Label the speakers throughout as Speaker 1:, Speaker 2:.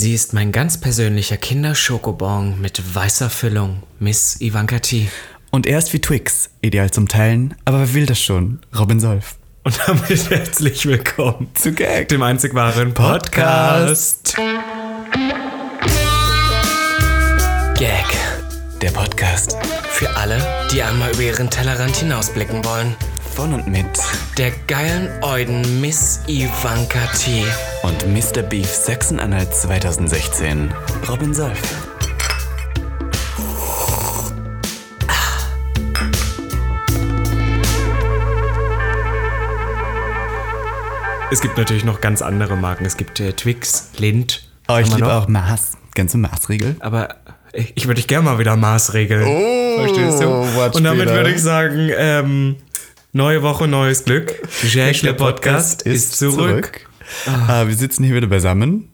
Speaker 1: Sie ist mein ganz persönlicher Kinderschokobon mit weißer Füllung, Miss Ivanka T.
Speaker 2: Und er ist wie Twix, ideal zum Teilen, aber wer will das schon? Robin Solf.
Speaker 1: Und damit herzlich willkommen
Speaker 2: Zu Gag.
Speaker 1: dem einzig wahren Podcast. Gag.
Speaker 2: Der Podcast.
Speaker 1: Für alle, die einmal über ihren Tellerrand hinausblicken wollen.
Speaker 2: Von und mit.
Speaker 1: Der geilen Euden Miss Ivanka T.
Speaker 2: Und Mr. Beef Sachsen-Anhalt 2016. Robin Solf.
Speaker 1: Es gibt natürlich noch ganz andere Marken. Es gibt äh, Twix, Lind.
Speaker 2: Oh, ich liebe
Speaker 1: noch.
Speaker 2: auch Mars. Du Mars-Regel?
Speaker 1: Aber ich würde dich gerne mal wieder maßregeln.
Speaker 2: Oh,
Speaker 1: Verstehst du? Und damit würde ich sagen, ähm, neue Woche, neues Glück. Jack, der Podcast, ist zurück.
Speaker 2: Ah, wir sitzen hier wieder beisammen.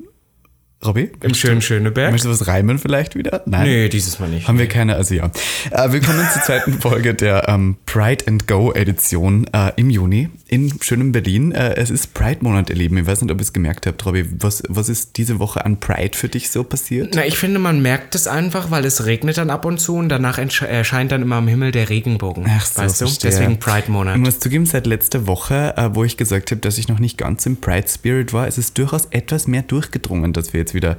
Speaker 2: Robby?
Speaker 1: Im schönen Schöneberg.
Speaker 2: Möchtest du was reimen vielleicht wieder? Nein.
Speaker 1: Nee, dieses Mal nicht.
Speaker 2: Haben wir keine, also ja. Äh, willkommen zur zweiten Folge der ähm, Pride and Go Edition äh, im Juni in schönem Berlin. Äh, es ist Pride-Monat, ihr Lieben. Ich weiß nicht, ob ihr es gemerkt habt, Robby. Was, was ist diese Woche an Pride für dich so passiert?
Speaker 1: Na, ich finde, man merkt es einfach, weil es regnet dann ab und zu und danach erscheint dann immer am Himmel der Regenbogen.
Speaker 2: Ach so,
Speaker 1: weißt du?
Speaker 2: verstehe.
Speaker 1: Deswegen Pride-Monat.
Speaker 2: Ich muss zugeben, seit letzter Woche, äh, wo ich gesagt habe, dass ich noch nicht ganz im Pride-Spirit war, ist es durchaus etwas mehr durchgedrungen, dass wir jetzt wieder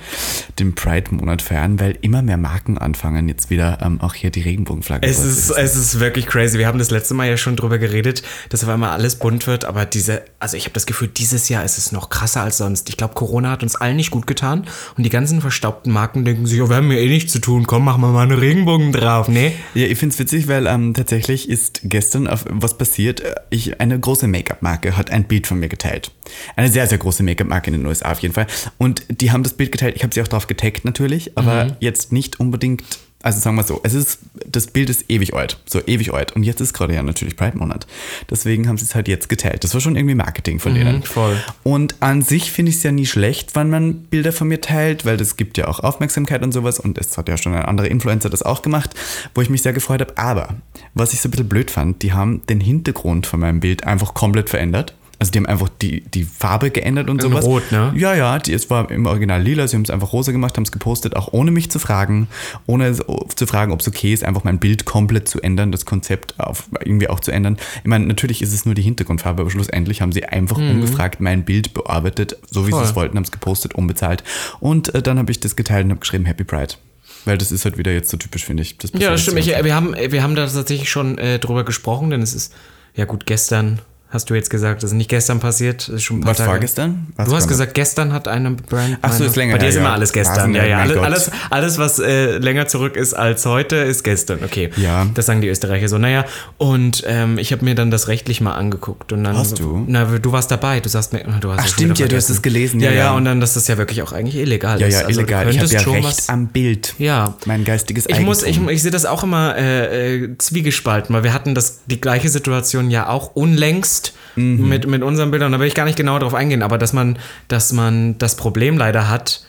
Speaker 2: den Pride-Monat feiern, weil immer mehr Marken anfangen, jetzt wieder ähm, auch hier die Regenbogenflagge
Speaker 1: Es ist, es ist wirklich crazy. Wir haben das letzte Mal ja schon drüber geredet, dass auf einmal alles bunt wird, aber diese, also ich habe das Gefühl, dieses Jahr ist es noch krasser als sonst. Ich glaube, Corona hat uns allen nicht gut getan und die ganzen verstaubten Marken denken sich, oh, wir haben ja eh nichts zu tun, komm, machen wir mal eine Regenbogen drauf, ne?
Speaker 2: Ja, ich find's witzig, weil ähm, tatsächlich ist gestern auf was passiert. Äh, Ich, eine große Make-up-Marke hat ein Bild von mir geteilt. Eine sehr, sehr große Make-up-Marke in den USA auf jeden Fall. Und die haben das Bild geteilt. Ich habe sie auch drauf getaggt natürlich, aber jetzt nicht unbedingt. Also sagen wir so, es ist, das Bild ist ewig alt, so ewig alt. Und jetzt ist gerade ja natürlich Pride-Monat. Deswegen haben sie es halt jetzt geteilt. Das war schon irgendwie Marketing von denen.
Speaker 1: voll.
Speaker 2: Und an sich finde ich es ja nie schlecht, wenn man Bilder von mir teilt, weil das gibt ja auch Aufmerksamkeit und sowas. Und es hat ja schon ein anderer Influencer das auch gemacht, wo ich mich sehr gefreut habe. Aber was ich so ein bisschen blöd fand, die haben den Hintergrund von meinem Bild einfach komplett verändert. Also die haben einfach die, die Farbe geändert und
Speaker 1: In
Speaker 2: sowas.
Speaker 1: Rot, ne?
Speaker 2: Ja, ja, die, es war im Original lila, sie haben es einfach rosa gemacht, haben es gepostet, auch ohne mich zu fragen, ohne zu fragen, ob es okay ist, einfach mein Bild komplett zu ändern, das Konzept auf, irgendwie auch zu ändern. Ich meine, natürlich ist es nur die Hintergrundfarbe, aber schlussendlich haben sie einfach ungefragt mein Bild bearbeitet, so wie sie
Speaker 1: Mhm. Voll.
Speaker 2: es wollten, haben es gepostet, unbezahlt. Und äh, dann habe ich das geteilt und habe geschrieben Happy Pride. Weil das ist halt wieder jetzt so typisch, finde ich. Das
Speaker 1: Ja, das stimmt. Ich, wir, haben, wir haben da tatsächlich schon äh, drüber gesprochen, denn es ist, ja gut, gestern hast du jetzt gesagt, das ist nicht gestern passiert, das ist schon ein paar
Speaker 2: Was
Speaker 1: Tage.
Speaker 2: vorgestern? Was
Speaker 1: Du hast
Speaker 2: war
Speaker 1: gesagt, gestern hat eine Brand.
Speaker 2: Ach so,
Speaker 1: meine-
Speaker 2: ist länger
Speaker 1: Bei dir
Speaker 2: her,
Speaker 1: ist
Speaker 2: ja.
Speaker 1: immer alles gestern. Ja, ja. Alles, alles, alles, was äh, länger zurück ist als heute, ist gestern. Okay.
Speaker 2: Ja.
Speaker 1: Das sagen die Österreicher so. Naja, und ähm, ich habe mir dann das rechtlich mal angeguckt. Und dann,
Speaker 2: Hast du?
Speaker 1: Na, du warst dabei. Du sagst, ne, du hast
Speaker 2: Ach, stimmt, ja, du hast es gelesen,
Speaker 1: Ja,
Speaker 2: ja,
Speaker 1: ja,
Speaker 2: ja.
Speaker 1: und dann, dass das ja wirklich auch eigentlich illegal
Speaker 2: Ja,
Speaker 1: ist.
Speaker 2: ja,
Speaker 1: Also, du
Speaker 2: illegal. Ich habe ja
Speaker 1: schon
Speaker 2: Recht
Speaker 1: was-
Speaker 2: am Bild.
Speaker 1: Ja.
Speaker 2: Mein geistiges
Speaker 1: Ich muss, ich,
Speaker 2: Eigentum.
Speaker 1: ich sehe das auch immer äh, äh, zwiegespalten, weil wir hatten das, die gleiche Situation ja auch unlängst
Speaker 2: Mhm.
Speaker 1: mit, mit unseren Bildern. Da will ich gar nicht genau darauf eingehen, aber dass man, dass man das Problem leider hat,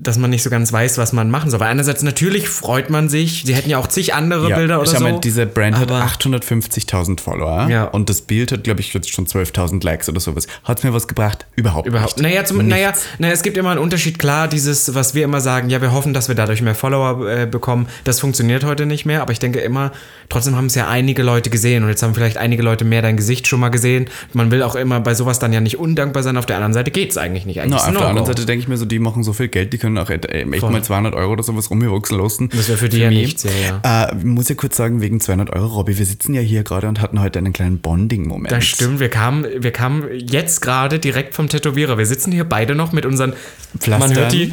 Speaker 1: dass man nicht so ganz weiß, was man machen soll. Weil einerseits natürlich freut man sich, sie hätten ja auch zig andere
Speaker 2: Ja,
Speaker 1: Bilder oder
Speaker 2: schau
Speaker 1: so.
Speaker 2: mal, diese Brand hat
Speaker 1: aber-
Speaker 2: 850.000 Follower
Speaker 1: Ja.
Speaker 2: und das Bild hat, glaube ich, jetzt schon 12.000 Likes oder sowas. Hat es mir was gebracht? Überhaupt,
Speaker 1: Überhaupt.
Speaker 2: nicht.
Speaker 1: Naja, zum, naja, naja, es gibt immer einen Unterschied. Klar, dieses, was wir immer sagen, ja, wir hoffen, dass wir dadurch mehr Follower äh, bekommen, das funktioniert heute nicht mehr. Aber ich denke immer, trotzdem haben es ja einige Leute gesehen und jetzt haben vielleicht einige Leute mehr dein Gesicht schon mal gesehen. Man will auch immer bei sowas dann ja nicht undankbar sein. Auf der anderen Seite geht es eigentlich nicht. Eigentlich ist
Speaker 2: auf
Speaker 1: es
Speaker 2: der anderen. Seite denke ich mir so, die machen so viel Geld, die können auch echt, äh, echt mal 200 Euro oder sowas rumgewuchsen lassen.
Speaker 1: Das wäre für die ja nichts, ja, ja.
Speaker 2: Äh, muss ja kurz sagen, wegen 200 Euro, Robby, wir sitzen ja hier gerade und hatten heute einen kleinen Bonding-Moment.
Speaker 1: Das stimmt, wir kamen, wir kamen jetzt gerade direkt vom Tätowierer. Wir sitzen hier beide noch mit unseren. Man
Speaker 2: Pflastern.
Speaker 1: hört die,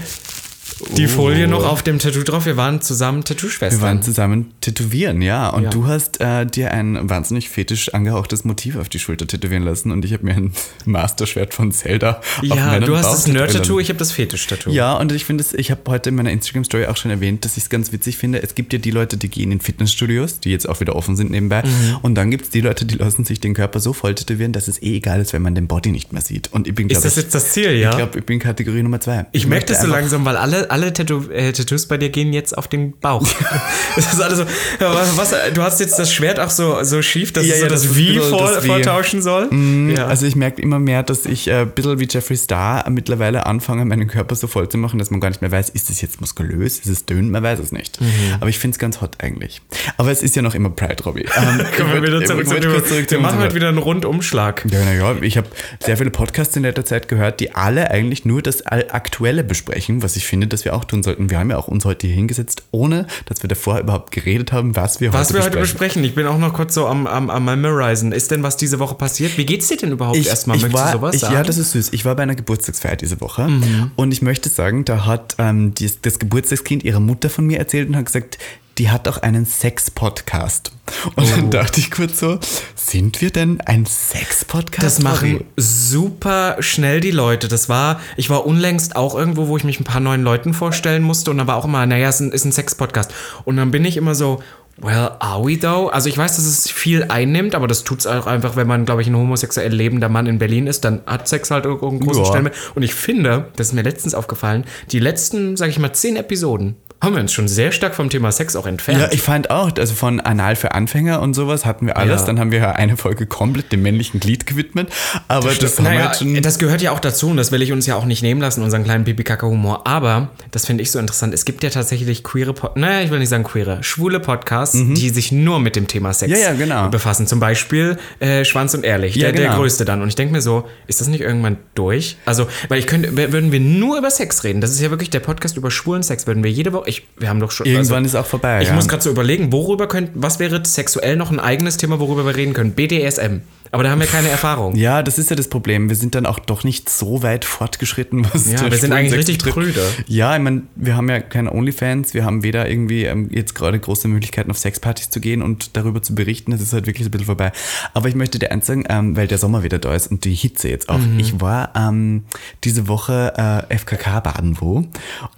Speaker 1: die
Speaker 2: Oh.
Speaker 1: Folie noch auf dem Tattoo drauf. Wir waren zusammen
Speaker 2: Wir
Speaker 1: Tattoo-Schwestern.
Speaker 2: waren zusammen tätowieren, ja. Und
Speaker 1: Ja.
Speaker 2: du hast äh, dir ein wahnsinnig fetisch angehauchtes Motiv auf die Schulter tätowieren lassen und ich habe mir ein Masterschwert von Zelda auf
Speaker 1: Ja,
Speaker 2: meinen
Speaker 1: du hast
Speaker 2: Bauch
Speaker 1: das Nerd-Tattoo, ich habe das Fetisch-Tattoo.
Speaker 2: Ja, und ich finde es, ich habe heute in meiner Instagram-Story auch schon erwähnt, dass ich es ganz witzig finde. Es gibt ja die Leute, die gehen in Fitnessstudios, die jetzt auch wieder offen sind nebenbei.
Speaker 1: Mhm.
Speaker 2: Und dann gibt es die Leute, die lassen sich den Körper so voll tätowieren, dass es eh egal ist, wenn man den Body nicht mehr sieht. Und ich bin,
Speaker 1: Ist das
Speaker 2: ich,
Speaker 1: jetzt das Ziel, ja?
Speaker 2: ich glaube, ich bin Kategorie Nummer zwei.
Speaker 1: Ich merke
Speaker 2: möchte
Speaker 1: das so langsam, weil alle, alle, alle Tattoo, äh, Tattoos bei dir gehen jetzt auf den Bauch. das ist alles so, ja, was, du hast jetzt das Schwert auch so, so schief, dass
Speaker 2: Ja,
Speaker 1: es so
Speaker 2: ja,
Speaker 1: das,
Speaker 2: das
Speaker 1: Wie vor,
Speaker 2: das
Speaker 1: vortauschen soll. ja.
Speaker 2: Also ich merke immer mehr, dass ich äh, ein bisschen wie Jeffree Star mittlerweile anfange, meinen Körper so voll zu machen, dass man gar nicht mehr weiß, ist es jetzt muskulös, ist es dünn, man weiß es nicht.
Speaker 1: Mhm.
Speaker 2: Aber ich finde es ganz hot eigentlich. Aber es ist ja noch immer Pride, Robbie. Ähm,
Speaker 1: Kommen wir wieder zurück Thema.
Speaker 2: kurz zurück
Speaker 1: Wir machen heute wieder einen Rundumschlag.
Speaker 2: Ja, naja, ich habe sehr viele Podcasts in letzter Zeit gehört, die alle eigentlich nur das Aktuelle besprechen, was ich finde, dass wir auch tun sollten. Wir haben ja auch uns heute hier hingesetzt, ohne dass wir davor überhaupt geredet haben, was wir
Speaker 1: Was
Speaker 2: heute
Speaker 1: wir heute
Speaker 2: besprechen.
Speaker 1: besprechen, ich bin auch noch kurz so am, am, am Memorisen. Ist denn was diese Woche passiert? Wie geht's dir denn überhaupt
Speaker 2: Ich,
Speaker 1: erstmal?
Speaker 2: ich
Speaker 1: Möchtest
Speaker 2: war,
Speaker 1: du sowas
Speaker 2: ich,
Speaker 1: sagen?
Speaker 2: Ja, das ist süß. Ich war bei einer Geburtstagsfeier diese Woche
Speaker 1: Mhm.
Speaker 2: und ich möchte sagen, da hat ähm, die, das Geburtstagskind ihrer Mutter von mir erzählt und hat gesagt, die hat auch einen Sex-Podcast. Und
Speaker 1: Oh.
Speaker 2: dann dachte ich kurz so, sind wir denn ein Sex-Podcast?
Speaker 1: Das machen super schnell die Leute. Das war, ich war unlängst auch irgendwo, wo ich mich ein paar neuen Leuten vorstellen musste und dann war auch immer, naja, es ist ein, ist ein Sex-Podcast. Und dann bin ich immer so, well, are we though? Also ich weiß, dass es viel einnimmt, aber das tut es auch einfach, wenn man, glaube ich, ein homosexuell lebender Mann in Berlin ist, dann hat Sex halt irgendwo einen großen
Speaker 2: Ja.
Speaker 1: Stellenwert. Und ich finde, das ist mir letztens aufgefallen, die letzten, sag ich mal, zehn Episoden haben wir uns schon sehr stark vom Thema Sex auch entfernt.
Speaker 2: Ja, ich fand auch, also von Anal für Anfänger und sowas hatten wir alles.
Speaker 1: Ja.
Speaker 2: Dann haben wir ja eine Folge komplett dem männlichen Glied gewidmet. Aber das, wir
Speaker 1: naja, das gehört ja auch dazu und das will ich uns ja auch nicht nehmen lassen, unseren kleinen Pipi-Kaka-Humor. Aber, das finde ich so interessant, es gibt ja tatsächlich queere, Pod naja, ich will nicht sagen queere, schwule Podcasts, die sich nur mit dem Thema Sex
Speaker 2: Mhm. Ja, ja, genau.
Speaker 1: befassen. Zum Beispiel äh, Schwanz und Ehrlich, der, der
Speaker 2: genau.
Speaker 1: größte dann. Und ich denke mir so, ist das nicht irgendwann durch? Also, weil ich könnte, würden wir nur über Sex reden, das ist ja wirklich der Podcast über schwulen Sex, würden wir jede Woche, ich, wir haben doch schon...
Speaker 2: Irgendwann
Speaker 1: also,
Speaker 2: ist auch vorbei.
Speaker 1: ich
Speaker 2: ja.
Speaker 1: muss gerade so überlegen, worüber könnten, was wäre sexuell noch ein eigenes Thema, worüber wir reden können? BDSM. Aber da haben wir keine Erfahrung.
Speaker 2: Ja, das ist ja das Problem. Wir sind dann auch doch nicht so weit fortgeschritten, was
Speaker 1: Ja, wir sind eigentlich richtig
Speaker 2: betrifft.
Speaker 1: Brüder.
Speaker 2: Ja, ich meine, wir haben ja keine Onlyfans, wir haben weder irgendwie ähm, jetzt gerade große Möglichkeiten auf Sexpartys zu gehen und darüber zu berichten. Das ist halt wirklich ein bisschen vorbei. Aber ich möchte dir eins sagen, ähm, weil der Sommer wieder da ist und die Hitze jetzt auch.
Speaker 1: Mhm.
Speaker 2: Ich war ähm, diese Woche äh, FKK baden wo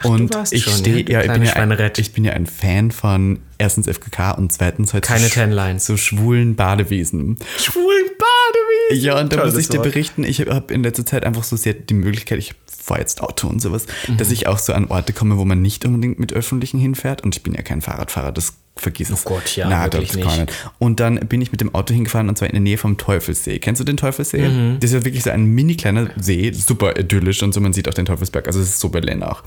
Speaker 2: und
Speaker 1: warst
Speaker 2: ich stehe,
Speaker 1: ja,
Speaker 2: ja, ich bin ja, ein, ich bin ja ein Fan von erstens FKK und zweitens halt
Speaker 1: Keine
Speaker 2: so, sch-
Speaker 1: Tan Lines.
Speaker 2: so schwulen Badewesen.
Speaker 1: Schwulen Badewesen.
Speaker 2: Ja, und da muss ich dir berichten, ich habe in letzter Zeit einfach so sehr die Möglichkeit, ich fahre jetzt Auto und sowas,
Speaker 1: Mhm.
Speaker 2: dass ich auch so an Orte komme, wo man nicht unbedingt mit Öffentlichen hinfährt. Und ich bin ja kein Fahrradfahrer, das vergiss es.
Speaker 1: Oh Gott, ja,
Speaker 2: Na,
Speaker 1: wirklich nicht.
Speaker 2: ich Und dann bin ich mit dem Auto hingefahren und zwar in der Nähe vom Teufelsee. Kennst du den Teufelsee?
Speaker 1: Mhm.
Speaker 2: Das ist ja wirklich so ein mini kleiner See, super idyllisch und so, man sieht auch den Teufelsberg, also es ist so Berlin auch.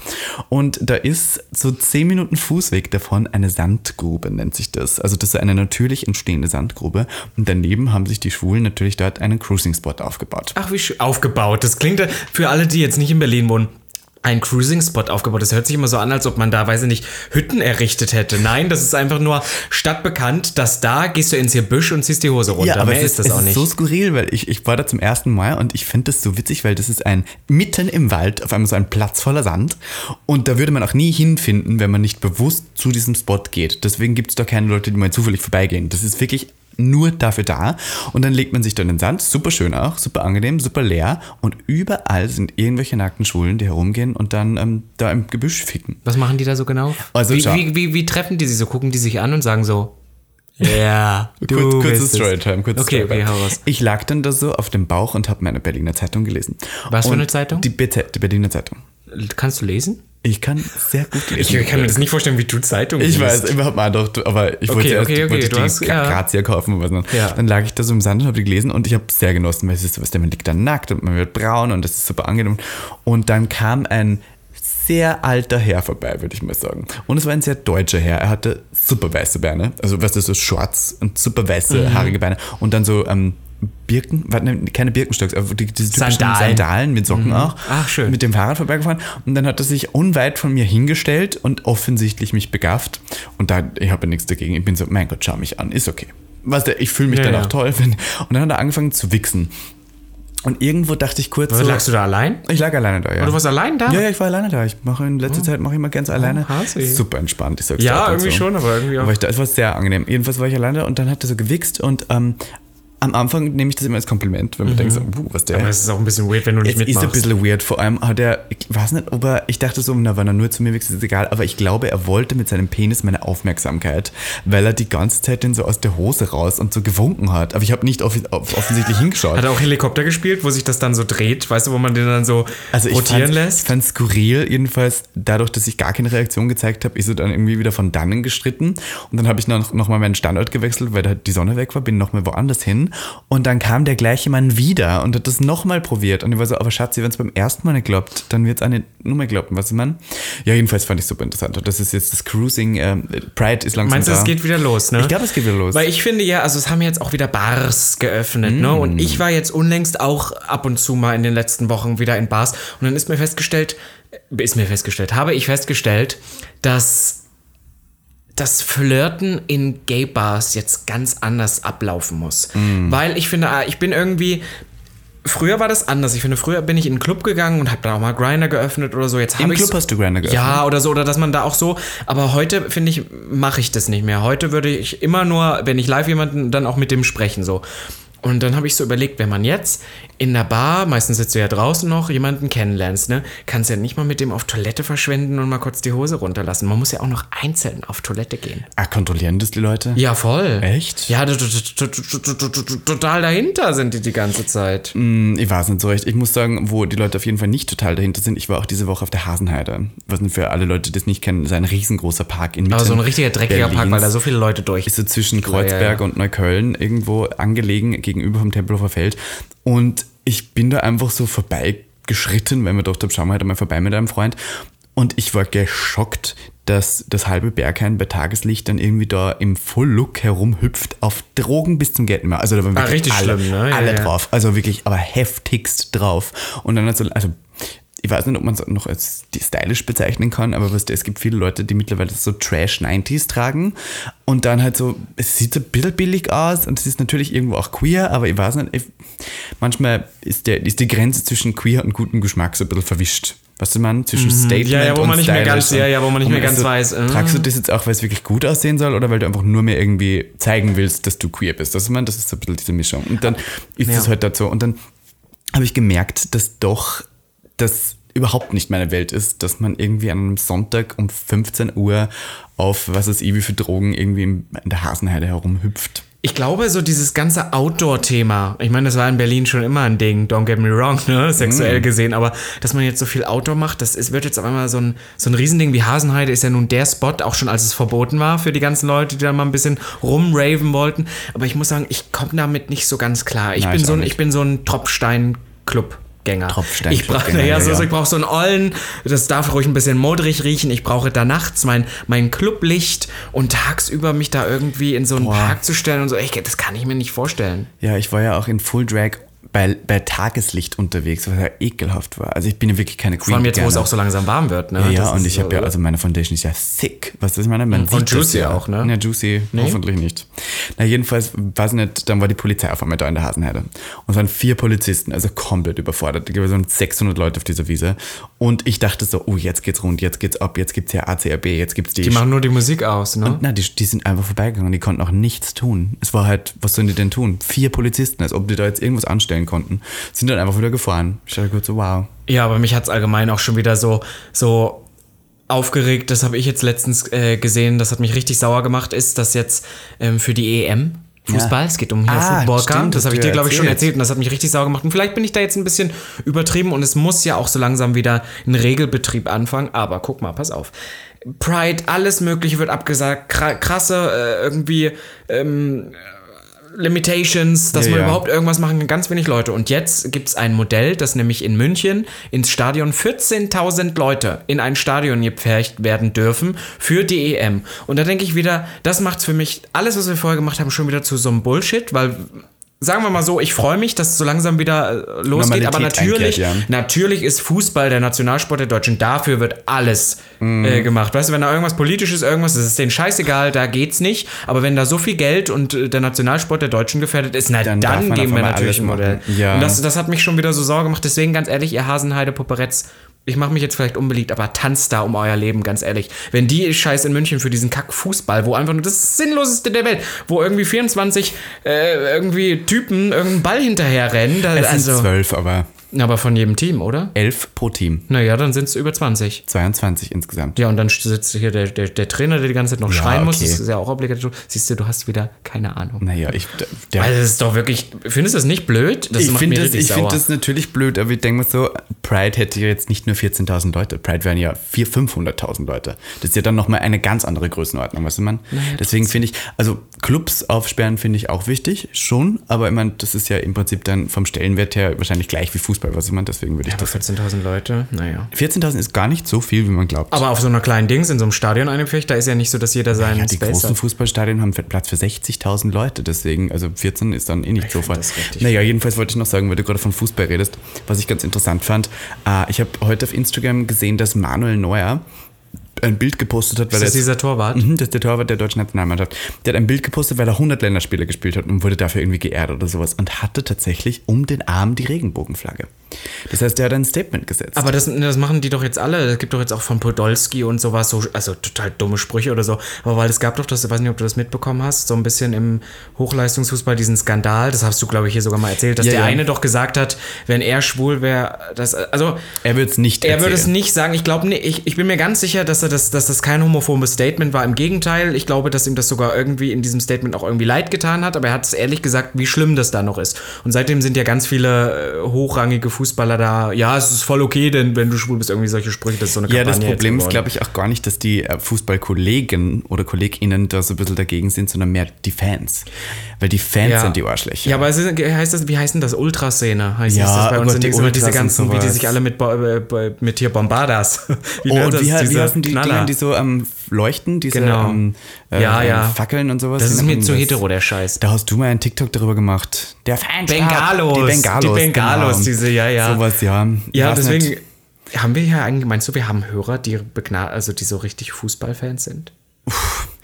Speaker 2: Und da ist so 10 Minuten Fußweg davon eine Sandgrube, nennt sich das. Also das ist eine natürlich entstehende Sandgrube. Und daneben haben sich die Schwulen natürlich dort einen Cruising-Spot aufgebaut.
Speaker 1: Ach, wie schön. Aufgebaut. Das klingt ja für alle, die jetzt nicht in Berlin wohnen. Ein Cruising-Spot aufgebaut. Das hört sich immer so an, als ob man da, weiß ich nicht, Hütten errichtet hätte. Nein, das ist einfach nur stadtbekannt, dass da gehst du ins Gebüsch und ziehst die Hose runter. Mehr
Speaker 2: es
Speaker 1: ist das
Speaker 2: es
Speaker 1: auch nicht.
Speaker 2: so skurril, weil ich, ich war da zum ersten Mal und ich finde das so witzig, weil das ist ein mitten im Wald, auf einmal so ein Platz voller Sand und da würde man auch nie hinfinden, wenn man nicht bewusst zu diesem Spot geht. Deswegen gibt es da keine Leute, die mal zufällig vorbeigehen. Das ist wirklich nur dafür da und dann legt man sich da in den Sand, super schön auch, super angenehm, super leer und überall sind irgendwelche nackten Schwulen, die herumgehen und dann ähm, da im Gebüsch ficken.
Speaker 1: Was machen die da so genau?
Speaker 2: Also
Speaker 1: wie, wie, wie, wie treffen die sich so? Gucken die sich an und sagen so, ja, du
Speaker 2: Kurz, kurzes. Storytime, kurzes
Speaker 1: Okay, okay,
Speaker 2: Storytime.
Speaker 1: hau raus.
Speaker 2: Ich lag dann da so auf dem Bauch und habe meine Berliner Zeitung gelesen.
Speaker 1: Was für
Speaker 2: Und
Speaker 1: eine Zeitung?
Speaker 2: Die BZ, die Berliner Zeitung.
Speaker 1: Kannst du lesen?
Speaker 2: Ich kann sehr gut lesen.
Speaker 1: Ich kann mir das nicht vorstellen, wie du Zeitung
Speaker 2: Ich
Speaker 1: liest.
Speaker 2: weiß, überhaupt mal doch, aber ich wollte
Speaker 1: Okay, okay, okay,
Speaker 2: wollte die
Speaker 1: hast-
Speaker 2: Gra-
Speaker 1: ja.
Speaker 2: Grazia kaufen und was dann.
Speaker 1: Ja.
Speaker 2: Dann lag ich da so im Sand und habe die gelesen und ich habe sehr genossen, weil es ist so was, der man liegt dann nackt und man wird braun und das ist super angenehm. Und dann kam ein sehr alter Herr vorbei, würde ich mal sagen. Und es war ein sehr deutscher Herr. Er hatte super weiße Beine, also was ist so Shorts und super weiße,
Speaker 1: Mhm.
Speaker 2: haarige Beine und dann so ähm, Birken, ne, keine Birkenstocks, aber die, diese typischen
Speaker 1: Sandalen.
Speaker 2: Sandalen, mit Socken auch.
Speaker 1: Ach, schön.
Speaker 2: Mit dem Fahrrad vorbeigefahren und dann hat er sich unweit von mir hingestellt und offensichtlich mich begafft. Und da, ich habe ja nichts dagegen. Ich bin so, mein Gott, schau mich an, ist okay. Weißt du, ich fühle mich
Speaker 1: Ja,
Speaker 2: dann
Speaker 1: ja.
Speaker 2: auch toll. Wenn, und dann hat er angefangen zu wichsen. Und irgendwo dachte ich kurz
Speaker 1: Aber
Speaker 2: so,
Speaker 1: lagst du da allein?
Speaker 2: ich lag alleine da, ja.
Speaker 1: Du warst allein da?
Speaker 2: ja, ja, ich war alleine da. Ich mache in letzter Zeit mache ich immer ganz alleine.
Speaker 1: Hasi.
Speaker 2: Super entspannt, ich sag's
Speaker 1: Ja,
Speaker 2: und
Speaker 1: irgendwie
Speaker 2: so.
Speaker 1: schon, aber irgendwie auch.
Speaker 2: Aber ich, da- es war sehr angenehm. Jedenfalls war ich alleine und dann hat er so gewichst und ähm, am Anfang nehme ich das immer als Kompliment, weil man denkt so, uh, was der.
Speaker 1: Mhm. Aber es ist auch ein bisschen weird, wenn du nicht
Speaker 2: Es ist ein
Speaker 1: mitmachst.
Speaker 2: bisschen weird, vor allem hat er, ich weiß nicht, ob er, ich dachte so, na, wenn er nur zu mir wächst, ist egal, aber ich glaube, er wollte mit seinem Penis meine Aufmerksamkeit, weil er die ganze Zeit den so aus der Hose raus und so gewunken hat. Aber ich habe nicht off off offensichtlich hingeschaut.
Speaker 1: Hat er auch Helikopter gespielt, wo sich das dann so dreht, weißt du, wo man den dann so
Speaker 2: Also
Speaker 1: rotieren
Speaker 2: fand,
Speaker 1: lässt?
Speaker 2: Ich fand skurril, jedenfalls dadurch, dass ich gar keine Reaktion gezeigt habe, ist er dann irgendwie wieder von dannen gestritten und dann habe ich noch, noch mal meinen Standort gewechselt, weil da die Sonne weg war, bin noch mal woanders hin und dann kam der gleiche Mann wieder und hat das noch mal probiert und ich war so, aber Schatzi, wenn es beim ersten Mal nicht klappt, dann wird es auch nicht nur mehr klappen, was ich meine? Ja, jedenfalls fand ich super interessant. Das ist jetzt das Cruising, ähm, Pride ist langsam
Speaker 1: Meinst du, es geht wieder los, ne?
Speaker 2: Ich glaube, es geht wieder los.
Speaker 1: Weil ich finde ja, also es haben jetzt auch wieder Bars geöffnet, ne? Und ich war jetzt unlängst auch ab und zu mal in den letzten Wochen wieder in Bars und dann ist mir festgestellt, ist mir festgestellt, habe ich festgestellt, dass das Flirten in Gay-Bars jetzt ganz anders ablaufen muss. Weil ich finde, ah, ich bin irgendwie. Früher war das anders. Ich finde, früher bin ich in einen Club gegangen und habe da auch mal Grinder geöffnet oder so. Jetzt
Speaker 2: Im
Speaker 1: habe ich
Speaker 2: Club hast du Grindr geöffnet?
Speaker 1: Ja, oder so, oder dass man da auch so. Aber heute, finde ich, mache ich das nicht mehr. Heute würde ich immer nur, wenn ich live jemanden, dann auch mit dem sprechen, so. Und dann habe ich so überlegt, wenn man jetzt in der Bar, meistens sitzt du ja draußen noch, jemanden kennenlernst, ne, kannst ja nicht mal mit dem auf Toilette verschwenden und mal kurz die Hose runterlassen. Man muss ja auch noch einzeln auf Toilette gehen.
Speaker 2: ah, kontrollieren das die Leute?
Speaker 1: Ja, voll.
Speaker 2: Echt?
Speaker 1: Ja, total dahinter sind die die ganze Zeit.
Speaker 2: Hm, Ich weiß nicht so recht. Ich muss sagen, wo die Leute auf jeden Fall nicht total dahinter sind, ich war auch diese Woche auf der Hasenheide. Was für alle Leute, die das nicht kennen, ist ein riesengroßer Park in Mitte
Speaker 1: Aber so ein richtiger dreckiger Park, weil da so viele Leute durch.
Speaker 2: ist so zwischen Kreuzberg und Neukölln irgendwo angelegen, gegenüber vom Tempelhofer Feld. Und ich bin da einfach so vorbeigeschritten, weil mir dachte, schauen wir halt einmal vorbei mit einem Freund. Und ich war geschockt, dass das halbe Berghain bei Tageslicht dann irgendwie da im Full-Look herumhüpft, auf Drogen bis zum Geht mehr. Also da waren
Speaker 1: Ah,
Speaker 2: wirklich
Speaker 1: richtig
Speaker 2: alle,
Speaker 1: schlimm, ne?
Speaker 2: Alle
Speaker 1: ja.
Speaker 2: drauf. Also wirklich, aber heftigst drauf. Und dann also, also ich weiß nicht, ob man es noch als stylisch bezeichnen kann, aber was, es gibt viele Leute, die mittlerweile so Trash 90s tragen und dann halt so, es sieht so ein bisschen billig aus und es ist natürlich irgendwo auch queer, aber ich weiß nicht, ich, manchmal ist, der, ist die Grenze zwischen queer und gutem Geschmack so ein bisschen verwischt. Weißt du, man, zwischen Statement
Speaker 1: Mhm. Ja, ja, wo
Speaker 2: und
Speaker 1: man nicht mehr ganz- ja, ja, wo man nicht
Speaker 2: und
Speaker 1: mehr ganz
Speaker 2: also,
Speaker 1: weiß, äh.
Speaker 2: Tragst du das jetzt auch, weil es wirklich gut aussehen soll oder weil du einfach nur mehr irgendwie zeigen willst, dass du queer bist? Das, man, das ist so ein bisschen diese Mischung. Und dann ist
Speaker 1: Ja.
Speaker 2: es halt dazu. Und dann habe ich gemerkt, dass doch das überhaupt nicht meine Welt ist, dass man irgendwie an einem Sonntag um 15 Uhr auf was ich, wie für Drogen irgendwie in der Hasenheide herumhüpft.
Speaker 1: Ich glaube, so dieses ganze Outdoor-Thema, ich meine, das war in Berlin schon immer ein Ding, don't get me wrong, ne, sexuell gesehen, aber dass man jetzt so viel Outdoor macht, das ist, wird jetzt auf einmal so ein, so ein Riesending wie Hasenheide ist ja nun der Spot, auch schon als es verboten war für die ganzen Leute, die da mal ein bisschen rumraven wollten. Aber ich muss sagen, ich komme damit nicht so ganz klar. Ich,
Speaker 2: Nein,
Speaker 1: bin,
Speaker 2: ich
Speaker 1: so ein, ich bin so ein Tropfstein-Club. Gänger.
Speaker 2: Tropfstein-
Speaker 1: Ich brauche ja, so, so,
Speaker 2: ja.
Speaker 1: ich brauche so einen Ollen, das darf ruhig ein bisschen modrig riechen. Ich brauche da nachts mein, mein Clublicht und tagsüber mich da irgendwie in so einen
Speaker 2: Boah.
Speaker 1: Park zu stellen und so. Ich, das kann ich mir nicht vorstellen.
Speaker 2: Ja, ich war ja auch in Full Drag bei, bei Tageslicht unterwegs, was ja ekelhaft war. Also ich bin ja wirklich keine Queen.
Speaker 1: Vor allem jetzt, wo es auch so langsam warm wird. Ne?
Speaker 2: Ja, ja und
Speaker 1: ist
Speaker 2: ich habe ja, also meine Foundation ist ja thick. Was das ich meine? Man
Speaker 1: Und Juicy
Speaker 2: ja.
Speaker 1: auch, ne?
Speaker 2: Ja, Juicy, hoffentlich nicht. Na, jedenfalls, weiß nicht, dann war die Polizei auf einmal da in der Hasenheide. Und es waren vier Polizisten, also komplett überfordert. Da waren 600 Leute auf dieser Wiese. Und ich dachte so, oh, jetzt geht's rund, jetzt geht's ab, jetzt gibt's ja ACRB, jetzt gibt's die.
Speaker 1: Die machen nur die Musik aus, ne?
Speaker 2: na, die, die sind einfach vorbeigegangen, die konnten auch nichts tun. Es war halt, was sollen die denn tun? Vier Polizisten, als ob die da jetzt irgendwas anstellen konnten, sind dann einfach wieder gefahren. Ich dachte kurz so, wow.
Speaker 1: Ja, aber mich hat es allgemein auch schon wieder so, so aufgeregt. Das habe ich jetzt letztens äh, gesehen. Das hat mich richtig sauer gemacht. Ist das jetzt ähm, für die EM? Fußball,
Speaker 2: Ja.
Speaker 1: es geht um hier
Speaker 2: Ah,
Speaker 1: Football
Speaker 2: stimmt,
Speaker 1: Das habe ich dir, glaube ich, schon
Speaker 2: erzählt.
Speaker 1: und das hat mich richtig sauer gemacht. Und vielleicht bin ich da jetzt ein bisschen übertrieben und es muss ja auch so langsam wieder ein Regelbetrieb anfangen. Aber guck mal, pass auf. Pride, alles Mögliche wird abgesagt. Kra- Krasse, äh, irgendwie ähm, Limitations, dass
Speaker 2: Ja,
Speaker 1: man
Speaker 2: ja.
Speaker 1: überhaupt irgendwas machen kann, ganz wenig Leute. Und jetzt gibt es ein Modell, das nämlich in München ins Stadion 14.000 Leute in ein Stadion gepfercht werden dürfen für die EM. Und da denke ich wieder, das macht für mich alles, was wir vorher gemacht haben, schon wieder zu so einem Bullshit, weil. Sagen wir mal so, ich freue mich, dass es so langsam wieder äh, losgeht, aber
Speaker 2: Normalität
Speaker 1: natürlich,
Speaker 2: einkehrt, ja.
Speaker 1: natürlich ist Fußball der Nationalsport der Deutschen. Dafür wird alles
Speaker 2: Mhm.
Speaker 1: äh, gemacht. Weißt du, wenn da irgendwas politisches, irgendwas, das ist denen scheißegal, da geht's nicht. Aber wenn da so viel Geld und äh, der Nationalsport der Deutschen gefährdet ist, na dann,
Speaker 2: Dann
Speaker 1: geben wir natürlich ein Modell.
Speaker 2: Ja.
Speaker 1: Und das, das hat mich schon wieder so Sorge gemacht. Deswegen ganz ehrlich, ihr Hasenheide Poperetz, ich mache mich jetzt vielleicht unbeliebt, aber tanzt da um euer Leben, ganz ehrlich. Wenn die Scheiß in München für diesen Kack-Fußball, wo einfach nur das Sinnloseste der Welt, wo irgendwie 24 äh, irgendwie Typen irgendeinen Ball hinterher rennen. Da,
Speaker 2: Es sind
Speaker 1: also,
Speaker 2: zwölf, aber
Speaker 1: aber von jedem Team, oder?
Speaker 2: elf pro Team.
Speaker 1: Naja, dann sind es über 20.
Speaker 2: 22 insgesamt.
Speaker 1: Ja, und dann sitzt hier der, der, der Trainer, der die ganze Zeit noch
Speaker 2: Ja,
Speaker 1: schreien muss.
Speaker 2: okay.
Speaker 1: Das ist ja auch obligatorisch. Siehst du, du hast wieder keine Ahnung.
Speaker 2: Naja, ich, der,
Speaker 1: Also, das ist doch wirklich. Findest du das nicht blöd? Das
Speaker 2: ich finde das, ich find das natürlich blöd, aber ich denke mir so, Pride hätte jetzt nicht nur 14.000 Leute, Pride wären ja 400.000, 500.000 Leute. Das ist ja dann nochmal eine ganz andere Größenordnung, weißt du, man? Deswegen finde ich, also Clubs aufsperren finde ich auch wichtig, schon, aber ich meine, das ist ja im Prinzip dann vom Stellenwert her wahrscheinlich gleich wie Fußball, was ich meine, deswegen würde ich
Speaker 1: Aber
Speaker 2: das...
Speaker 1: 14.000 Leute, naja.
Speaker 2: 14.000 ist gar nicht so viel, wie man glaubt.
Speaker 1: Aber auf so einer kleinen Dings, in so einem Stadion eingefecht, da ist ja nicht so, dass jeder seinen
Speaker 2: ja, die
Speaker 1: Space
Speaker 2: großen
Speaker 1: hat.
Speaker 2: Fußballstadien haben Platz für 60.000 Leute, deswegen, also 14 ist dann eh nicht so voll.
Speaker 1: das richtig
Speaker 2: Naja, jedenfalls wollte ich noch sagen, weil du gerade von Fußball redest, was ich ganz interessant fand. Äh, ich habe heute auf Instagram gesehen, dass Manuel Neuer ein Bild gepostet hat, weil
Speaker 1: Ist das
Speaker 2: er
Speaker 1: dieser Torwart?
Speaker 2: Mhm, das ist der Torwart der deutschen Nationalmannschaft. Der hat ein Bild gepostet, weil er 100 Länderspiele gespielt hat und wurde dafür irgendwie geehrt oder sowas und hatte tatsächlich um den Arm die Regenbogenflagge. Das heißt, der hat ein Statement gesetzt.
Speaker 1: Aber das, das machen die doch jetzt alle. Es gibt doch jetzt auch von Podolski und sowas, so, also total dumme Sprüche oder so. Aber weil es gab doch das, ich weiß nicht, ob du das mitbekommen hast, so ein bisschen im Hochleistungsfußball diesen Skandal, das hast du, glaube ich, hier sogar mal erzählt, dass
Speaker 2: Ja,
Speaker 1: der
Speaker 2: ja.
Speaker 1: eine doch gesagt hat, wenn er schwul wäre, das, also
Speaker 2: er wird es nicht
Speaker 1: Er würde es
Speaker 2: erzählen.
Speaker 1: nicht sagen. Ich glaube, nee, ich, ich bin mir ganz sicher, dass, er das, dass das kein homophobes Statement war. Im Gegenteil, ich glaube, dass ihm das sogar irgendwie in diesem Statement auch irgendwie leid getan hat. Aber er hat es ehrlich gesagt, wie schlimm das da noch ist. Und seitdem sind ja ganz viele äh, hochrangige Fußballer da. Ja, es ist voll okay, denn wenn du schwul bist, irgendwie solche Sprüche, das ist so eine
Speaker 2: Ja, das
Speaker 1: Kampagne
Speaker 2: Problem ist, glaube ich, auch gar nicht, dass die äh, Fußballkollegen oder KollegInnen da so ein bisschen dagegen sind, sondern mehr die Fans. Weil die Fans
Speaker 1: Ja.
Speaker 2: sind die Arschlöcher.
Speaker 1: Ja, aber es ist, heißt das, wie heißt denn das? Ultraszene heißt
Speaker 2: Ja,
Speaker 1: das bei
Speaker 2: oh
Speaker 1: uns in
Speaker 2: die
Speaker 1: immer diese ganzen, wie die sich alle mit, äh, mit hier Bombardas.
Speaker 2: Oh,
Speaker 1: nennt
Speaker 2: und
Speaker 1: das?
Speaker 2: wie, wie heißen die
Speaker 1: Knaller.
Speaker 2: Dinger, die so ähm, leuchten, diese
Speaker 1: Genau.
Speaker 2: ähm, äh,
Speaker 1: Ja, ja.
Speaker 2: Fackeln und sowas?
Speaker 1: Das ist mir zu hetero, der Scheiß.
Speaker 2: Da hast du mal einen TikTok darüber gemacht. Der Fanstab.
Speaker 1: Bengalos.
Speaker 2: Die Bengalos.
Speaker 1: Die Bengalos,
Speaker 2: genau.
Speaker 1: diese, ja, ja.
Speaker 2: Sowas, ja.
Speaker 1: Ja,
Speaker 2: Weiß
Speaker 1: deswegen
Speaker 2: nicht.
Speaker 1: haben wir ja eigentlich, meinst du, wir haben Hörer, die also die so richtig Fußballfans sind?